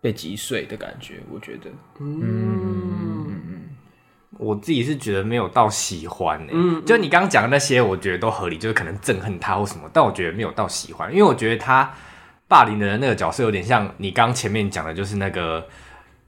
被击碎的感觉。我觉得，嗯。嗯我自己是觉得没有到喜欢诶、欸，嗯，就你刚刚讲的那些，我觉得都合理，就是可能憎恨他或什么，但我觉得没有到喜欢，因为我觉得他霸凌的人那个角色有点像你刚前面讲的，就是那个，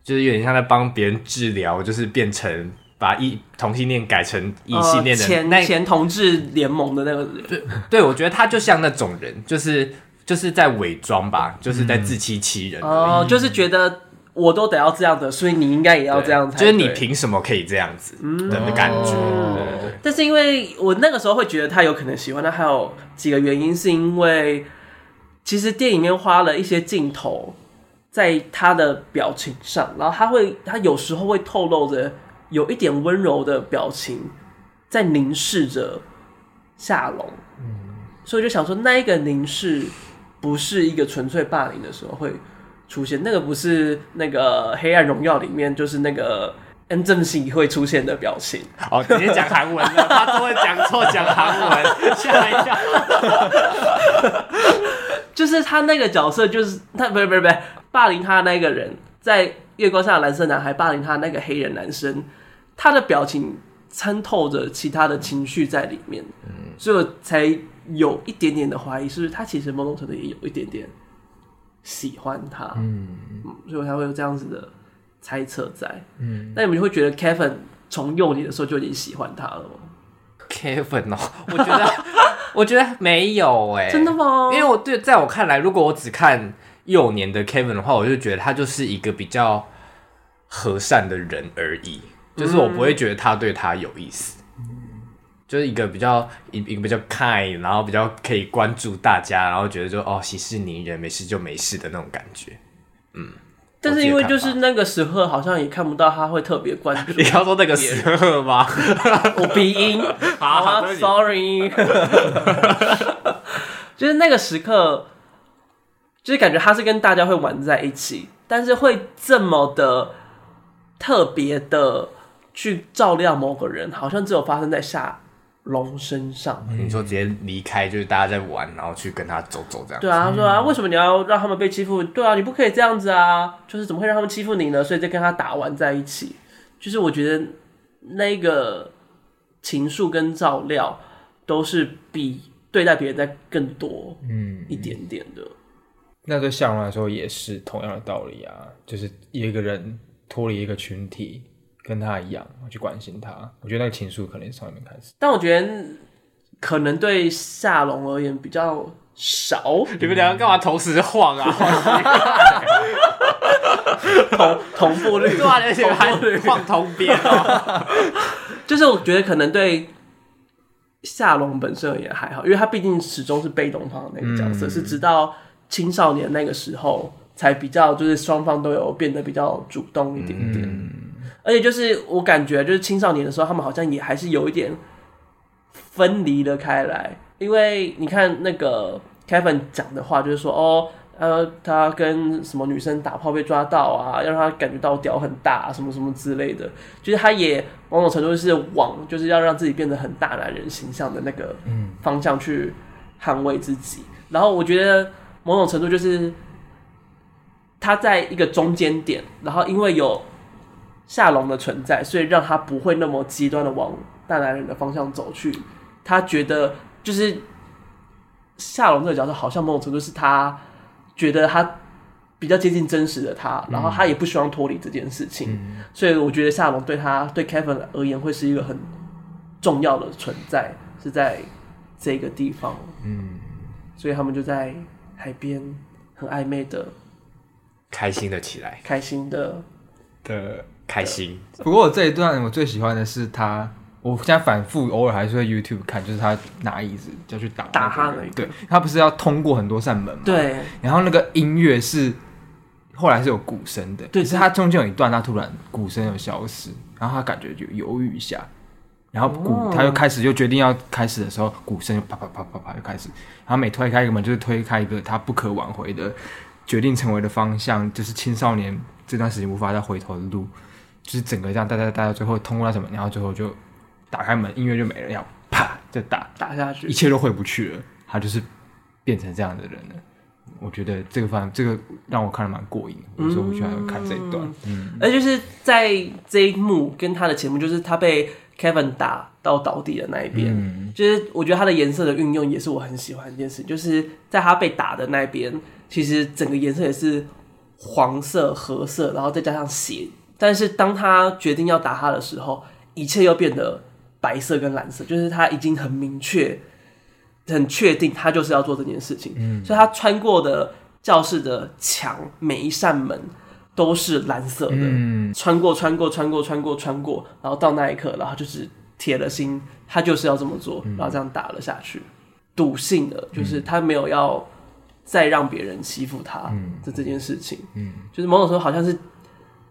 就是有点像在帮别人治疗，就是变成把异同性恋改成异性恋的前前同志联盟的那个人，对，对我觉得他就像那种人，就是就是在伪装吧，就是在自欺欺人哦，就是觉得。我都得要这样的，所以你应该也要这样才。就是你凭什么可以这样子的感觉？但是因为我那个时候会觉得他有可能喜欢他，还有几个原因，是因为其实电影里面花了一些镜头在他的表情上，然后他会，他有时候会透露着有一点温柔的表情在凝视着夏龙。嗯，所以我就想说，那一个凝视不是一个纯粹霸凌的时候会。出现那个不是那个《黑暗荣耀》里面，就是那个恩正熙会出现的表情。哦，直接讲韩文了，他都会讲错讲韩文，吓一跳。就是他那个角色，就是他不是不是不是霸凌他的那个人，在月光下的蓝色男孩霸凌他那个黑人男生，他的表情参透着其他的情绪在里面，嗯，所以我才有一点点的怀疑，是不是他其实某种程度也有一点点。喜欢他，嗯，所以我才会有这样子的猜测在，嗯，那你们就会觉得 Kevin 从幼年的时候就已经喜欢他了吗？Kevin 哦，我觉得，我觉得没有哎、欸，真的吗？因为我对，在我看来，如果我只看幼年的 Kevin 的话，我就觉得他就是一个比较和善的人而已，就是我不会觉得他对他有意思。就是一个比较一一个比较 kind，然后比较可以关注大家，然后觉得说哦息事宁人，没事就没事的那种感觉。嗯，但是因为就是那个时刻好像也看不到他会特别关注。你要说那个时刻吗？我鼻音，好啊，sorry。就是那个时刻，就是感觉他是跟大家会玩在一起，但是会这么的特别的去照料某个人，好像只有发生在下。龙身上，你说直接离开，就是大家在玩，然后去跟他走走这样。对啊，他说啊，为什么你要让他们被欺负？对啊，你不可以这样子啊，就是怎么会让他们欺负你呢？所以再跟他打完在一起，就是我觉得那个情愫跟照料都是比对待别人在更多，嗯，一点点的。嗯、那对夏龙来说也是同样的道理啊，就是一个人脱离一个群体。跟他一样，我去关心他。我觉得那个情愫可能从那边开始，但我觉得可能对夏龙而言比较少。你们两个干嘛同时晃啊？同同步率，对啊，而且还晃同边哦。就是我觉得可能对夏龙本身而言还好，因为他毕竟始终是被动方的那个角色，嗯、是直到青少年那个时候才比较，就是双方都有变得比较主动一点点。嗯而且就是我感觉，就是青少年的时候，他们好像也还是有一点分离的开来。因为你看那个 Kevin 讲的话，就是说哦，呃，他跟什么女生打炮被抓到啊，要让他感觉到屌很大，什么什么之类的。就是他也某种程度是往，就是要让自己变得很大男人形象的那个方向去捍卫自己。然后我觉得某种程度就是他在一个中间点，然后因为有。夏龙的存在，所以让他不会那么极端的往大男人的方向走去。他觉得，就是夏龙这个角色，好像某种程度是他觉得他比较接近真实的他，然后他也不希望脱离这件事情。嗯、所以我觉得夏龙对他对 Kevin 而言会是一个很重要的存在，是在这个地方。嗯，所以他们就在海边很暧昧的，开心的起来，开心的的。开心。不过我这一段我最喜欢的是他，我现在反复偶尔还是会 YouTube 看，就是他拿椅子就去打打他的。对，他不是要通过很多扇门吗？对。然后那个音乐是后来是有鼓声的，对是他中间有一段，他突然鼓声有消失，然后他感觉就犹豫一下，然后鼓、哦他又开始就决定要开始的时候，鼓声就啪啪啪啪啪就开始，然后每推开一个门就是推开一个他不可挽回的决定成为的方向，就是青少年这段时间无法再回头的路，就是整个这样带带带到最后通过那什么，然后最后就打开门，音乐就没了，然后啪就打，打下去一。切都回不去了，他就是变成这样的人了。我觉得这个方这个让我看的蛮过瘾的，我说我喜欢看这一段。嗯，而就是在这一幕跟他的前幕，就是他被 Kevin 打到倒地的那一边，嗯就是我觉得他的颜色的运用也是我很喜欢一件事，就是在他被打的那边，其实整个颜色也是黄色、褐色，然后再加上血。但是当他决定要打他的时候，一切又变得白色跟蓝色，就是他已经很明确、很确定他就是要做这件事情。嗯，所以他穿过的教室的墙，每一扇门都是蓝色的。嗯。穿过，穿过，穿过，穿过，穿过，然后到那一刻，然后就是铁了心，他就是要这么做，然后这样打了下去，笃信的，就是他没有要再让别人欺负他的这件事情，嗯。就是某种时候好像是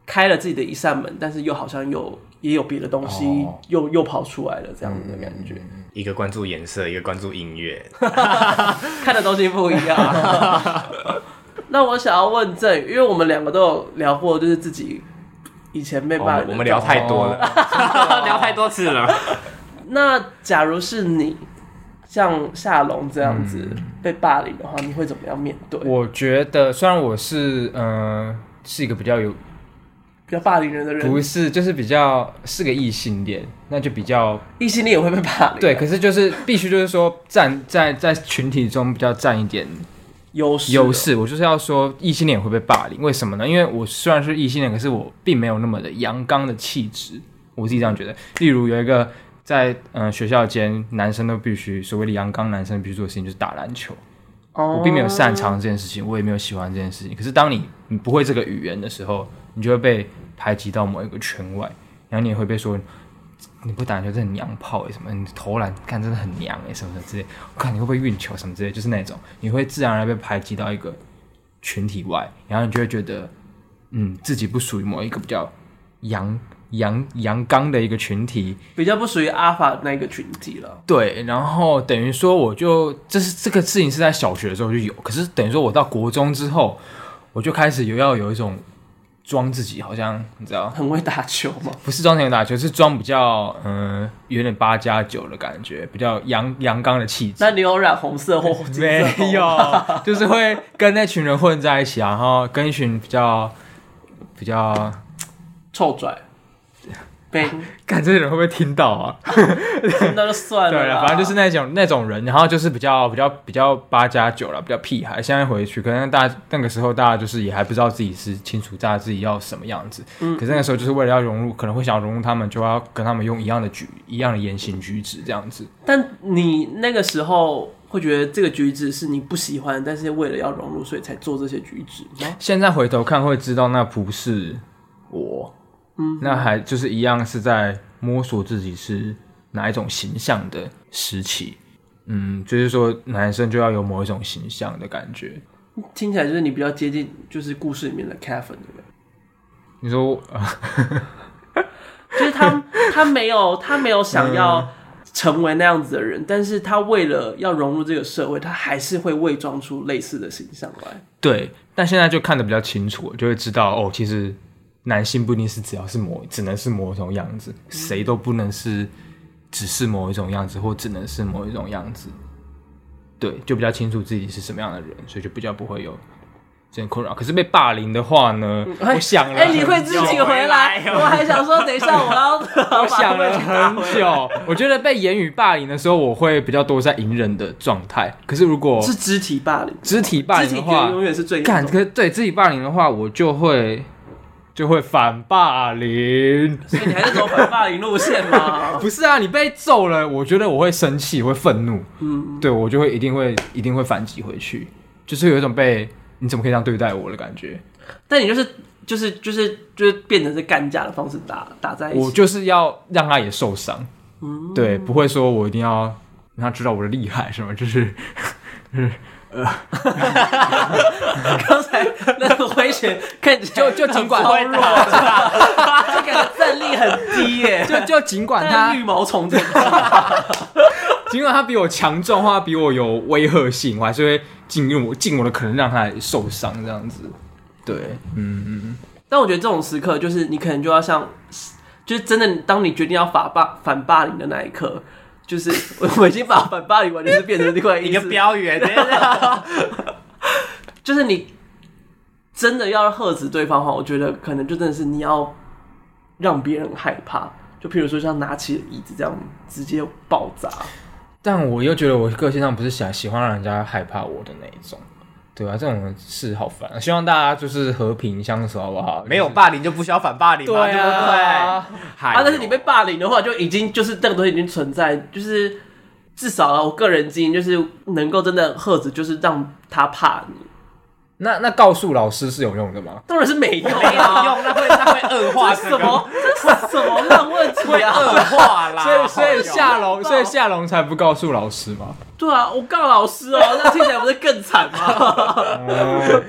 开了自己的一扇门，但是又好像有也有别的东西哦又、又跑出来了，这样子的感觉，一个关注颜色，一个关注音乐。看的东西不一样。那我想要问郑，因为我们两个都有聊过，就是自己以前被霸凌我们聊太多了，聊太多次了。那假如是你像夏龙这样子被霸凌的话，你会怎么样面对？我觉得虽然我是嗯、呃、是一个比较有比较霸凌人的人，不是就是比较是个异性恋，那就比较异性恋也会被霸凌，对，可是就是必须就是说占在在群体中比较占一点优势优势。我就是要说异性恋也会被霸凌，为什么呢？因为我虽然是异性恋，可是我并没有那么的阳刚的气质，我自己这样觉得。例如有一个在嗯、呃、学校间，男生都必须所谓的阳刚男生必须做的事情就是打篮球。哦我并没有擅长这件事情，我也没有喜欢这件事情。可是当你你不会这个语言的时候，你就会被排挤到某一个圈外，然后你也会被说你不打球真的娘炮哎、什么，你投篮看真的很娘哎、什么什么之类，我看你会不会运球什么之类，就是那种你会自然而然被排挤到一个群体外，然后你就会觉得嗯自己不属于某一个比较阳阳阳刚的一个群体，比较不属于阿法那个群体了。对，然后等于说我就这是这个事情是在小学的时候就有，可是等于说我到国中之后，我就开始有要有一种装自己好像你知道，很会打球吗，不是装成打球，是装比较嗯、呃、有点八加九的感觉，比较阳阳刚的气质。那你有染红色或金色没有，就是会跟那群人混在一起啊，然后跟一群比较比较，臭拽，被 看这些人会不会听到啊？那就算了对啊，反正就是那种那种人，然后就是比较比较比较八加九了，比较屁孩。现在回去，可能大家那个时候大家就是也还不知道自己是清楚大家自己要什么样子。嗯，可是那个时候就是为了要融入，可能会想要融入他们，就要跟他们用一样的举一样的言行举止这样子。但你那个时候会觉得这个举止是你不喜欢，但是为了要融入，所以才做这些举止吗？现在回头看会知道那不是我，嗯，那还就是一样是在摸索自己是哪一种形象的时期。嗯，就是说男生就要有某一种形象的感觉。听起来就是你比较接近，就是故事里面的 Kevin，对不对？你说，呃、就是他 他没有他没有想要成为那样子的人，但是他为了要融入这个社会，他还是会伪装出类似的形象来。对，但现在就看得比较清楚，就会知道哦，其实男性不一定是只要是某，只能是某一种样子，谁都不能是只是某一种样子，或只能是某一种样子。对，就比较清楚自己是什么样的人，所以就比较不会有这些困扰。可是被霸凌的话呢，我想了哎、很久，你会自己回来？我还想说，等一下我要，我想了很久。我觉得被言语霸凌的时候，我会比较多在隐忍的状态。可是如果是肢体霸凌，肢体霸凌的话，永远是最严重的干，可是对肢体霸凌的话，我就会就会反霸凌。所以你还是走反霸凌路线吗？不是啊，你被揍了，我觉得我会生气，会愤怒，嗯，对我就会一定会一定会反击回去，就是有一种被你怎么可以这样对待我的感觉。但你就是就是就是就是变成是干架的方式打打在一起。我就是要让他也受伤，嗯，对，不会说我一定要让他知道我的厉害，什么就是。就是呃，刚才 那个挥拳看起来就就尽管很柔弱，就感觉战力很低耶。就就尽管他但绿毛虫这样，尽管他比我强壮，或他比我有威吓性，我还是会尽用我尽我的可能让他受伤这样子。对，嗯嗯。但我觉得这种时刻，就是你可能就要像，就是真的，当你决定要反霸反霸凌的那一刻，就是我已经把反霸凌完全是变成另外一个标语，就是你真的要喝止对方的话，我觉得可能就真的是你要让别人害怕，就譬如说像拿起了椅子这样直接爆炸。但我又觉得我个性上不是喜喜欢让人家害怕我的那一种。对啊，这种事好烦啊！希望大家就是和平相处，好不好？没有霸凌就不需要反霸凌嘛，对不对？啊，但是你被霸凌的话，就已经就是这个东西已经存在，就是至少啊，我个人经验就是能够真的喝止，就是让他怕你。那那告诉老师是有用的吗？当然是没用，没有用，那会那会恶化什么？这是什么烂问题啊？恶化啦！所以所以夏龙，所以夏龙才不告诉老师吗？对啊，我告老师哦，那听起来不是更惨吗？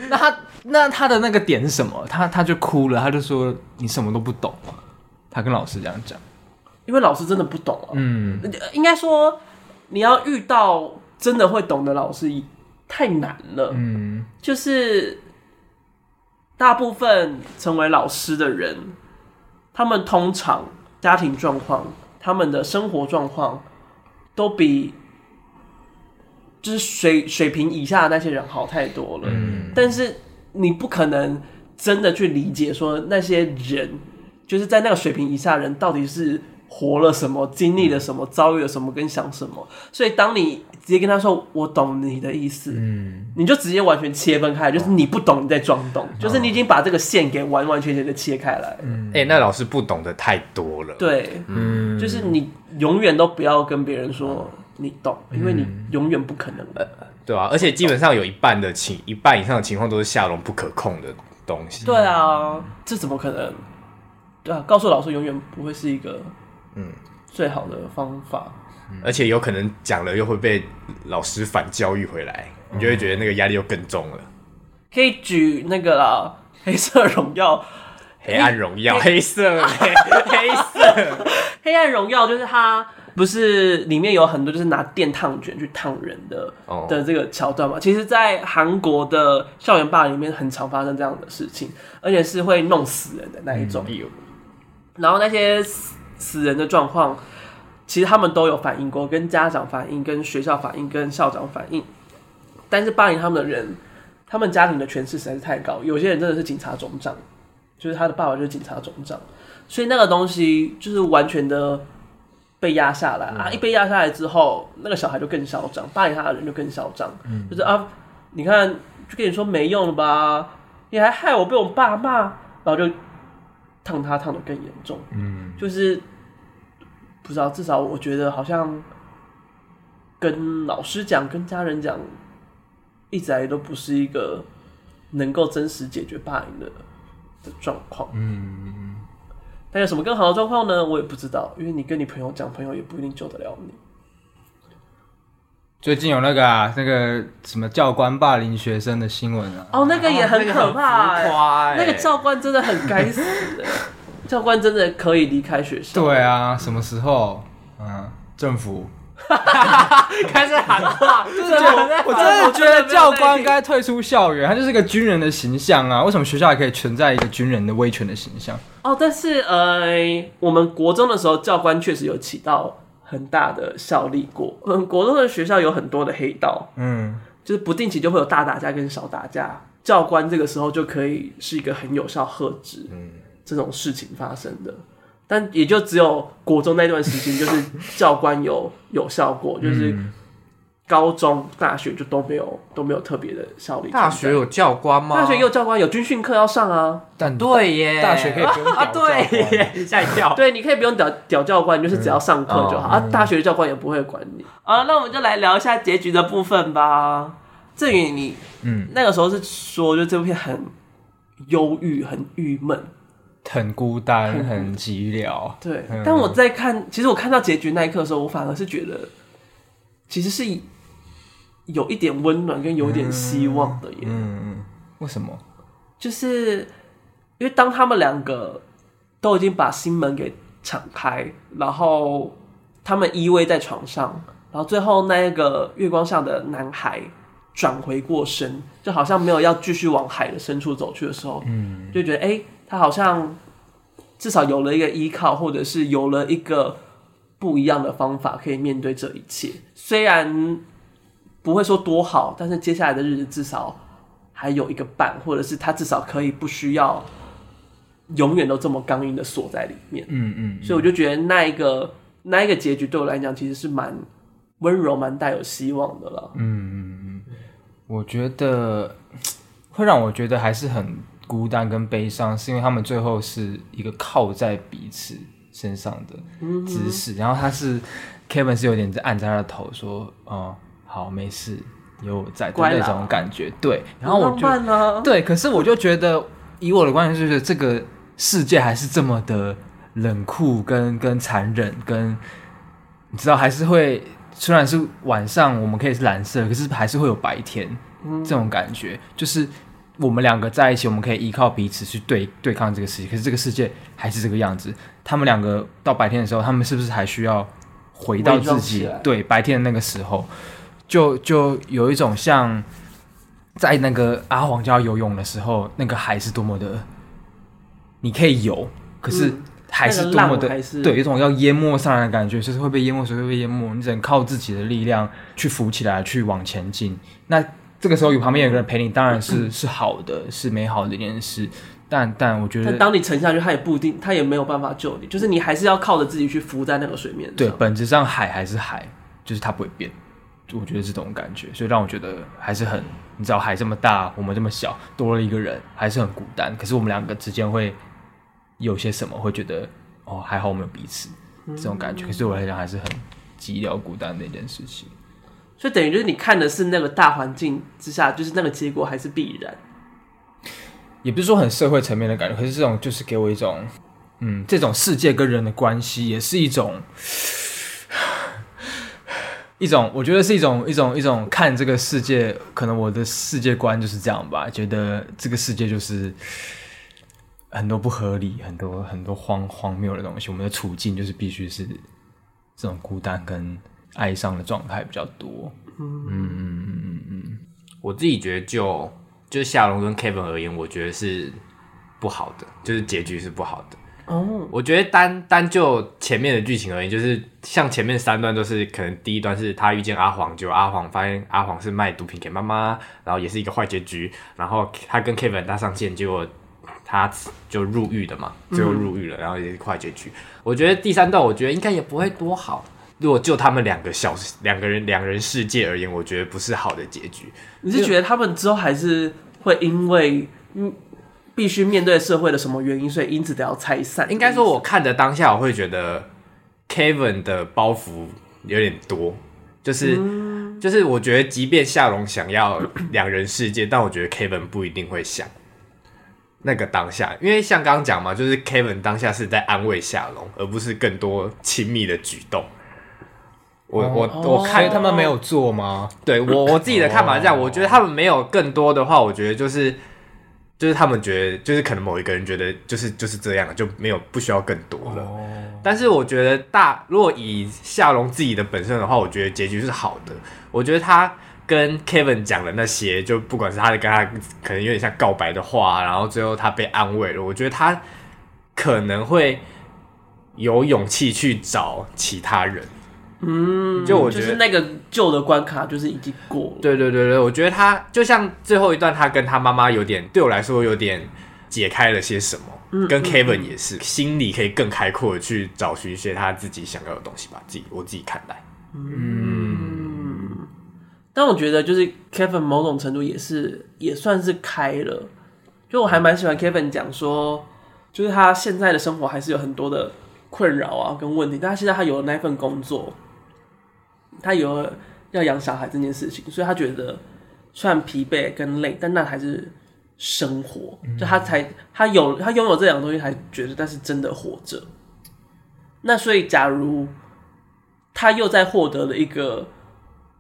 那他那他的那个点是什么？他他就哭了，他就说你什么都不懂嘛。他跟老师这样讲，因为老师真的不懂啊。嗯，应该说你要遇到真的会懂的老师。太难了，嗯，就是大部分成为老师的人，他们通常家庭状况、他们的生活状况都比就是水水平以下的那些人好太多了。嗯，但是你不可能真的去理解说那些人就是在那个水平以下的人到底是。活了什么，经历了什么，遭遇了什么，跟想什么，所以当你直接跟他说“我懂你的意思”，嗯，你就直接完全切分开，就是你不懂你在装懂，哦，就是你已经把这个线给完完全全的切开来。嗯，哎，欸，那老师不懂的太多了。对，嗯，就是你永远都不要跟别人说你懂，因为你永远不可能的，嗯，对啊，而且基本上有一半的情，一半以上的情况都是下龙不可控的东西。对啊，这怎么可能？对啊，告诉老师永远不会是一个。嗯，最好的方法，而且有可能讲了又会被老师反教育回来，你就会觉得那个压力又更重了。可以举那个啦，黑色荣耀、黑暗荣耀、黑色、黑黑色、黑暗荣耀，就是它不是里面有很多就是拿电烫卷去烫人的、哦、的这个桥段嘛？其实，在韩国的校园霸凌里面，很常发生这样的事情，而且是会弄死人的那一种。嗯、然后那些。死人的状况，其实他们都有反映过，跟家长反映、跟学校反映、跟校长反映。但是霸凌他们的人，他们家庭的权势实在是太高，有些人真的是警察总长，就是他的爸爸就是警察总长，所以那个东西就是完全的被压下来、嗯、啊！一被压下来之后，那个小孩就更嚣张，霸凌他的人就更嚣张，嗯、就是啊，你看，就跟你说没用了吧，你还害我被我爸骂，然后就。烫他烫的更严重，嗯，就是不知道，至少我觉得好像跟老师讲、跟家人讲，一直来都不是一个能够真实解决霸凌的的状况，嗯，但有什么更好的状况呢？我也不知道，因为你跟你朋友讲，朋友也不一定救得了你。最近有那个啊，那个什么教官霸凌学生的新闻啊，哦，那个也很可怕，欸，欸，那个教官真的很该死，教官真的可以离开学校。对啊，什么时候？嗯，政府 开始喊话，真的，我真的觉得教官该退出校园，他就是一个军人的形象啊，为什么学校还可以存在一个军人的威权的形象？哦，但是呃，我们国中的时候，教官确实有起到。很大的效力过，嗯，国中的学校有很多的黑道，嗯，就是不定期就会有大打架跟小打架，教官这个时候就可以是一个很有效喝止，嗯，这种事情发生的，但也就只有国中那段时间，就是教官有有效过，就是。嗯高中、大学就都没有都没有特别的效力。大学有教官吗？大学也有教官，有军训课要上啊。但对耶，大学可以不用教官。啊，对，吓一跳。对，你可以不用屌屌教官，你就是只要上课就好、嗯、啊。大学的教官也不会管你。啊，那我们就来聊一下结局的部分吧。郑宇，你嗯，那个时候是说，就这部片很忧郁、很郁闷、很孤单、很寂寥。对，嗯、但我在看，其实我看到结局那一刻的时候，我反而是觉得，其实是以。有一点温暖跟有一点希望的耶，嗯，为什么？就是因为当他们两个都已经把心门给敞开，然后他们依偎在床上，然后最后那一个月光下的男孩转回过身，就好像没有要继续往海的深处走去的时候，嗯，就觉得哎、欸，他好像至少有了一个依靠，或者是有了一个不一样的方法可以面对这一切。虽然不会说多好，但是接下来的日子至少还有一个伴，或者是他至少可以不需要永远都这么刚硬的锁在里面。嗯嗯，所以我就觉得那一个那一个结局对我来讲其实是蛮温柔、蛮带有希望的了。嗯嗯嗯。我觉得会让我觉得还是很孤单跟悲伤，是因为他们最后是一个靠在彼此身上的姿势，嗯、然后他是 Kevin 是有点在按在他的头说：“哦，好，没事，有我在的那种感觉。”对，然后我就 对，可是我就觉得，以我的观点就是，这个世界还是这么的冷酷跟跟残忍，跟你知道还是会。虽然是晚上，我们可以是蓝色，可是还是会有白天，嗯、这种感觉，就是我们两个在一起，我们可以依靠彼此去对对抗这个世界。可是这个世界还是这个样子。他们两个到白天的时候，他们是不是还需要回到自己对白天的那个时候？就就有一种像在那个阿黄教游泳的时候，那个海是多么的，你可以游，可是。嗯还是多么的对，有一种要淹没上来的感觉，就是会被淹没，谁会被淹没？你只能靠自己的力量去浮起来，去往前进。那这个时候有旁边有个人陪你，当然是 是好的，是美好的一件事。但但我觉得，当你沉下去，他也不一定，他也没有办法救你。就是你还是要靠着自己去浮在那个水面。对，本质上海还是海，就是它不会变。我觉得是这种感觉，所以让我觉得还是很，你知道，海这么大，我们这么小，多了一个人，还是很孤单。可是我们两个之间会。有些什么会觉得哦，还好我们有彼此这种感觉，可是对我来讲还是很寂寥孤单的一件事情。所以等于就是你看的是那个大环境之下，就是那个结果还是必然。也不是说很社会层面的感觉，可是这种就是给我一种，嗯，这种世界跟人的关系也是一种，一种我觉得是一种一种一种看这个世界，可能我的世界观就是这样吧，觉得这个世界就是。很多不合理，很多很多荒荒谬的东西。我们的处境就是必须是这种孤单跟哀伤的状态比较多。嗯嗯嗯嗯嗯。我自己觉得就，就就夏龙跟 Kevin 而言，我觉得是不好的，就是结局是不好的。哦，我觉得单单就前面的剧情而言，就是像前面三段都是可能第一段是他遇见阿黄，就阿黄发现阿黄是卖毒品给妈妈，然后也是一个坏结局。然后他跟 Kevin 搭上线，结果。他就入狱的嘛，最后入狱了，嗯、然后也是坏结局。我觉得第三段，我觉得应该也不会多好。如果就他们两个小两个人两人世界而言，我觉得不是好的结局。你是觉得他们之后还是会因为嗯必须面对社会的什么原因，所以因此得要拆散？应该说，我看的当下，我会觉得 Kevin 的包袱有点多，就是、嗯、就是我觉得，即便夏龙想要两人世界，但我觉得 Kevin 不一定会想。那个当下，因为像刚刚讲嘛，就是 Kevin 当下是在安慰夏龙，而不是更多亲密的举动。我、哦、我我看他们没有做吗？对我我自己的看法是这样，哦、我觉得他们没有更多的话，我觉得就是就是他们觉得就是可能某一个人觉得就是就是这样，就没有不需要更多了。哦、但是我觉得大如果以夏龙自己的本身的话，我觉得结局是好的。我觉得他。跟 Kevin 讲的那些，就不管是他的跟他可能有点像告白的话，然后最后他被安慰了，我觉得他可能会有勇气去找其他人。嗯，就我觉得就是那个旧的关卡就是已经过了。对对对对，我觉得他就像最后一段，他跟他妈妈有点，对我来说有点解开了些什么。嗯，跟 Kevin 也是，嗯，心里可以更开阔的去找寻一些他自己想要的东西吧。自己我自己看待。嗯。但我觉得，就是 Kevin 某种程度也是也算是开了。就我还蛮喜欢 Kevin 讲说，就是他现在的生活还是有很多的困扰啊跟问题，但他现在他有了那份工作，他有了要养小孩这件事情，所以他觉得虽然疲惫跟累，但那还是生活。就他才他有他拥有这两个东西，才觉得但是真的活着。那所以，假如他又在获得了一个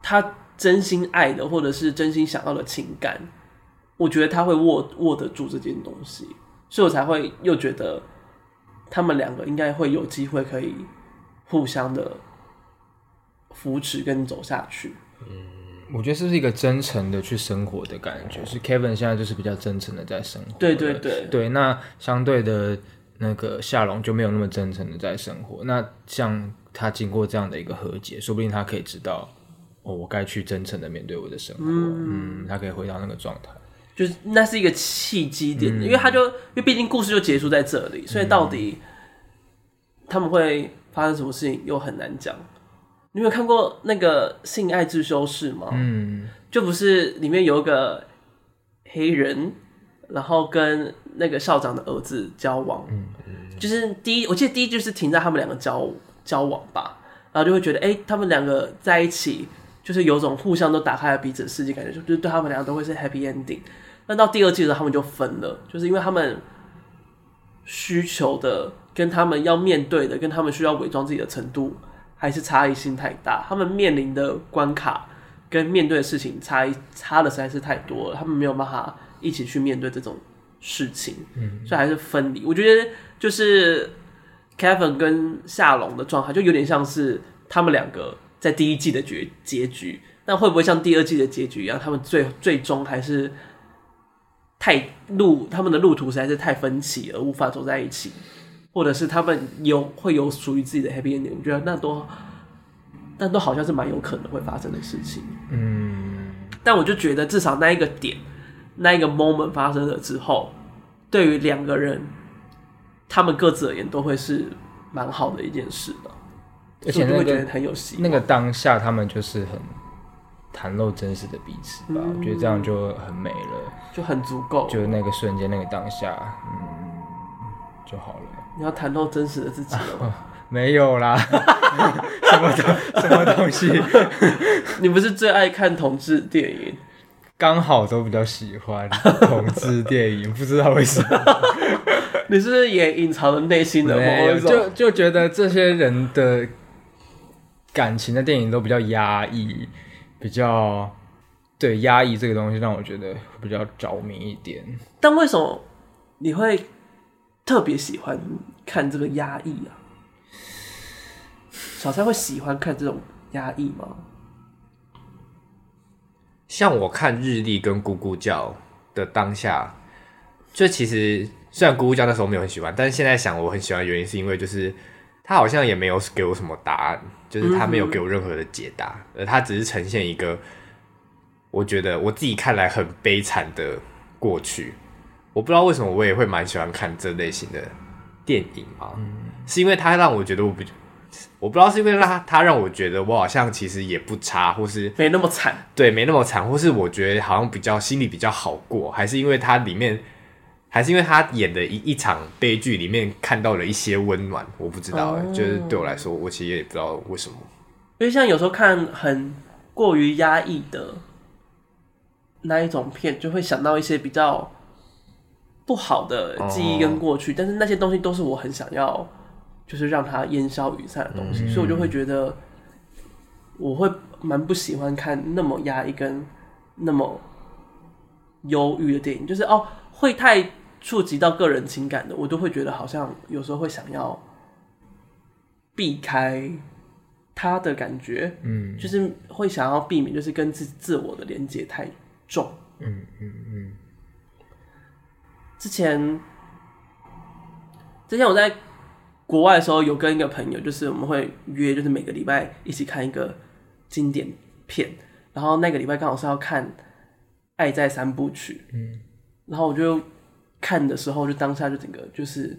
他。真心爱的，或者是真心想要的情感，我觉得他会握握得住这件东西，所以我才会又觉得他们两个应该会有机会可以互相的扶持跟走下去。嗯，我觉得是不是一个真诚的去生活的感觉？是 Kevin 现在就是比较真诚的在生活。对对对对，那相对的那个夏龙就没有那么真诚的在生活。那像他经过这样的一个和解，说不定他可以知道，哦，我该去真诚的面对我的生活。嗯，嗯，他可以回到那个状态。就是那是一个契机点，嗯、因为他就因为毕竟故事就结束在这里，所以到底他们会发生什么事情又很难讲。你有看过那个《性爱自修室》吗？嗯，就不是里面有一个黑人，然后跟那个校长的儿子交往。嗯嗯，就是第一，我记得第一就是停在他们两个交交往吧，然后就会觉得，哎、欸，他们两个在一起，就是有种互相都打开了彼此的世界感觉，就是对他们两个都会是 happy ending。但到第二季的时候，他们就分了，就是因为他们需求的跟他们要面对的，跟他们需要伪装自己的程度，还是差异性太大。他们面临的关卡跟面对的事情差异差的实在是太多了，他们没有办法一起去面对这种事情，嗯，所以还是分离。我觉得就是 Kevin 跟夏龙的状态，就有点像是他们两个在第一季的结结局，那会不会像第二季的结局一样，他们最最终还是？太路，他们的路途实在是太分歧而无法走在一起，或者是他们有会有属于自己的 happy ending，我觉得那都，但都好像是蛮有可能会发生的事情。嗯，但我就觉得至少那一个点，那一个 moment 发生了之后，对于两个人，他们各自而言都会是蛮好的一件事的，而且、那个、就会觉得很有戏。那个当下，他们就是很。袒露真实的彼此吧，嗯、我觉得这样就很美了，就很足够。就那个瞬间，那个当下，嗯，就好了。你要谈到真实的自己了吗？没有啦，什么东什么东西？你不是最爱看同志电影？刚好都比较喜欢同志电影，不知道为什么。你是不是也隐藏了内心的某一种？就就觉得这些人的感情的电影都比较压抑。比较对压抑这个东西，让我觉得比较着迷一点。但为什么你会特别喜欢看这个压抑啊？小蔡会喜欢看这种压抑吗？像我看日历跟咕咕叫的当下，就其实虽然咕咕叫那时候没有很喜欢，但是现在想我很喜欢的原因是因为就是他好像也没有给我什么答案。就是他没有给我任何的解答，而他只是呈现一个我觉得我自己看来很悲惨的过去。我不知道为什么我也会蛮喜欢看这类型的电影啊，嗯、是因为它让我觉得我不，我不知道是因为让他他让我觉得我好像其实也不差，或是没那么惨，对，没那么惨，或是我觉得好像比较心里比较好过，还是因为它里面。还是因为他演的一一场悲剧里面看到了一些温暖，我不知道哎，oh. 就是对我来说，我其实也不知道为什么。因为像有时候看很过于压抑的那一种片，就会想到一些比较不好的记忆跟过去，oh. 但是那些东西都是我很想要，就是让它烟消云散的东西，mm hmm. 所以我就会觉得我会蛮不喜欢看那么压抑跟那么忧郁的电影，就是哦。会太触及到个人情感的，我都会觉得好像有时候会想要避开他的感觉，嗯，就是会想要避免，就是跟自自我的连接太重，嗯嗯嗯。嗯嗯之前之前我在国外的时候，有跟一个朋友，就是我们会约，就是每个礼拜一起看一个经典片，然后那个礼拜刚好是要看《爱在三部曲》，嗯。然后我就看的时候，就当下就整个就是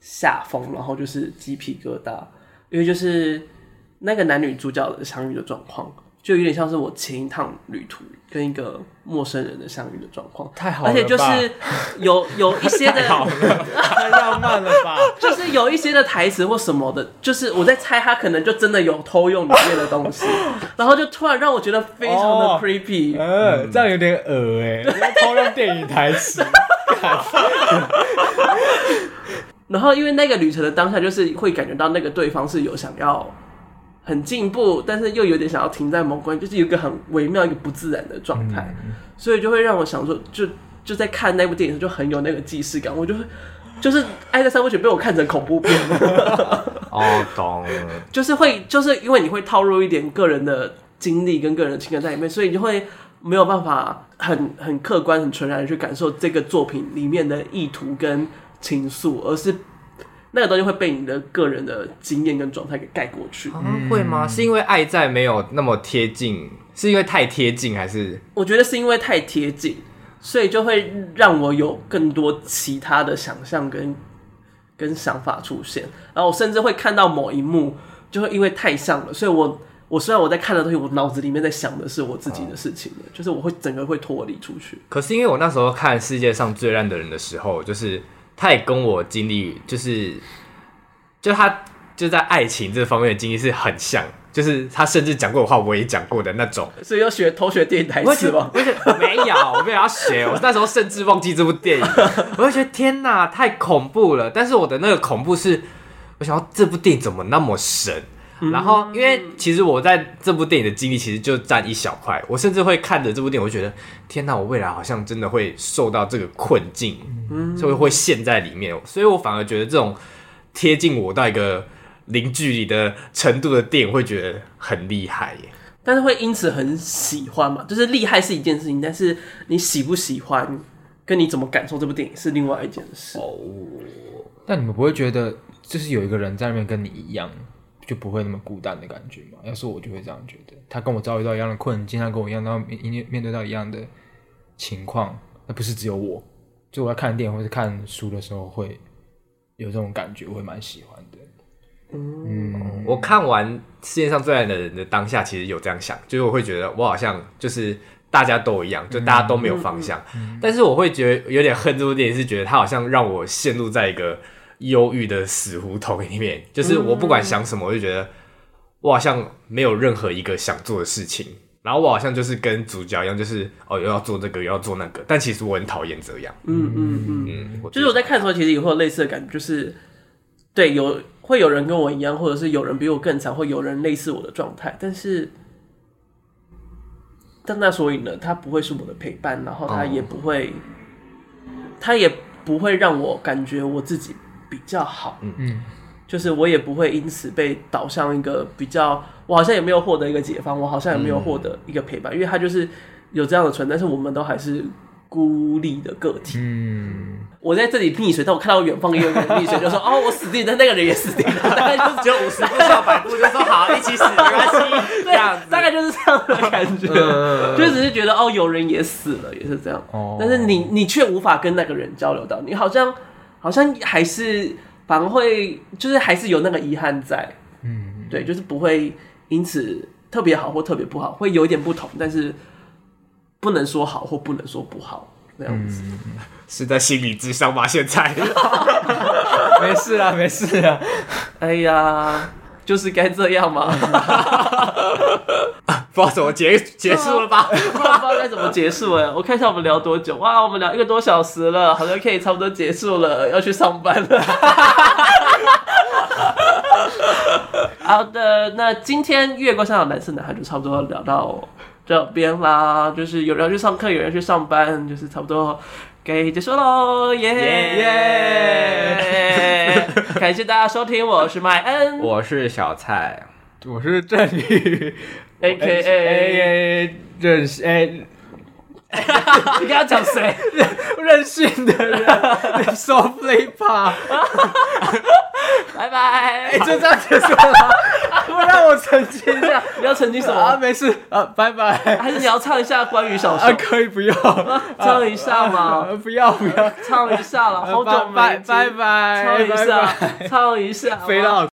吓疯，然后就是鸡皮疙瘩，因为就是那个男女主角的相遇的状况，就有点像是我前一趟旅途跟一个陌生人的相遇的状况，太好了，而且就是有有一些的 太好了，太浪漫了吧，就是有一些的台词或什么的，就是我在猜他可能就真的有偷用里面的东西，然后就突然让我觉得非常的 creepy，嗯、这样有点恶哎，偷用电影台词，然后因为那个旅程的当下，就是会感觉到那个对方是有想要。很进步，但是又有点想要停在某关，就是有一个很微妙、一个不自然的状态，嗯、所以就会让我想说，就就在看那部电影就很有那个既视感，我就会就是《爱在三部曲》被我看成恐怖片。哦，懂。就是会，就是因为你会套入一点个人的经历跟个人的情感在里面，所以你就会没有办法很很客观、很纯然的去感受这个作品里面的意图跟情愫，而是那个东西会被你的个人的经验跟状态给盖过去。啊，会吗？是因为爱在没有那么贴近，是因为太贴近，还是？我觉得是因为太贴近，所以就会让我有更多其他的想象跟。跟想法出现，然后我甚至会看到某一幕，就会因为太像了，所以我我虽然我在看的东西，我脑子里面在想的是我自己的事情的，哦、就是我会整个会脱离出去。可是因为我那时候看世界上最烂的人的时候，就是他也跟我经历，就是就他就在爱情这方面的经历是很像。就是他甚至讲过的话，我也讲过的那种，所以要学偷学电影台词吗？不是，没有，我没有要学。我那时候甚至忘记这部电影，我就觉得天哪，太恐怖了。但是我的那个恐怖是，我想要这部电影怎么那么神？嗯、然后因为其实我在这部电影的经历其实就占一小块，我甚至会看着这部电影，我就觉得天哪，我未来好像真的会受到这个困境，嗯，所以会陷在里面。所以我反而觉得这种贴近我到一个。零距离的程度的电影会觉得很厉害耶，但是会因此很喜欢嘛？就是厉害是一件事情，但是你喜不喜欢，跟你怎么感受这部电影是另外一件事。哦，但你们不会觉得，就是有一个人在那边跟你一样，就不会那么孤单的感觉嘛？要是我就会这样觉得，他跟我遭遇到一样的困境，他跟我一样，然后面面对到一样的情况，那不是只有我。就我在看电影或是看书的时候，会有这种感觉，我会蛮喜欢的。嗯，我看完世界上最爱的人的当下，其实有这样想，就是我会觉得我好像就是大家都一样，就大家都没有方向。嗯嗯、但是我会觉得有点恨这部电影，是觉得它好像让我陷入在一个忧郁的死胡同里面，就是我不管想什么，我就觉得我好像没有任何一个想做的事情，然后我好像就是跟主角一样，就是哦又要做这个又要做那个，但其实我很讨厌这样。嗯嗯嗯嗯，就是我在看的时候，其实也会有类似的感觉，就是对有。会有人跟我一样，或者是有人比我更惨，或有人类似我的状态，但是，但那所以呢，他不会是我的陪伴，然后他也不会，oh. 他也不会让我感觉我自己比较好，嗯嗯，就是我也不会因此被导向一个比较，我好像也没有获得一个解放，我好像也没有获得一个陪伴，因为他就是有这样的存在，但是我们都还是。孤立的个体。嗯，我在这里溺水，但我看到远方也有人溺水，就说：“哦，我死定了，但那个人也死定了。”大概就是只有五十步笑百步，就说：“好，一起死没关系。”这样，大 概就是这样的感觉，嗯、就只是觉得哦，有人也死了，也是这样。哦，但是你你却无法跟那个人交流到，你好像好像还是反而会，就是还是有那个遗憾在。嗯，对，就是不会因此特别好或特别不好，会有一点不同，但是。不能说好或不能说不好，这样子、嗯、是在心理智商吗？现在没事啊，没事啊。哎呀，就是该这样嘛。不知道怎么结结束了吧？不知道该怎么结束哎。我看一下我们聊多久？哇，我们聊一个多小时了，好像可以差不多结束了，要去上班了。好的，那今天月光下的男生男孩就差不多聊到。这边啦，就是有人要去上课，有人去上班，就是差不多该结束喽，耶耶！感谢大家收听，我是麦恩，我是小蔡，我是郑宇，A K A 任哎，你刚刚讲谁？任性的人 play 吧。拜拜！哎，就这样结束了。不让我澄清一下，你要澄清什么？啊，没事啊，拜拜。还是你要唱一下关于小说？啊，可以不要，唱一下嘛。不要不要，唱一下了，好久没。拜拜，唱一下，唱一下，飞到。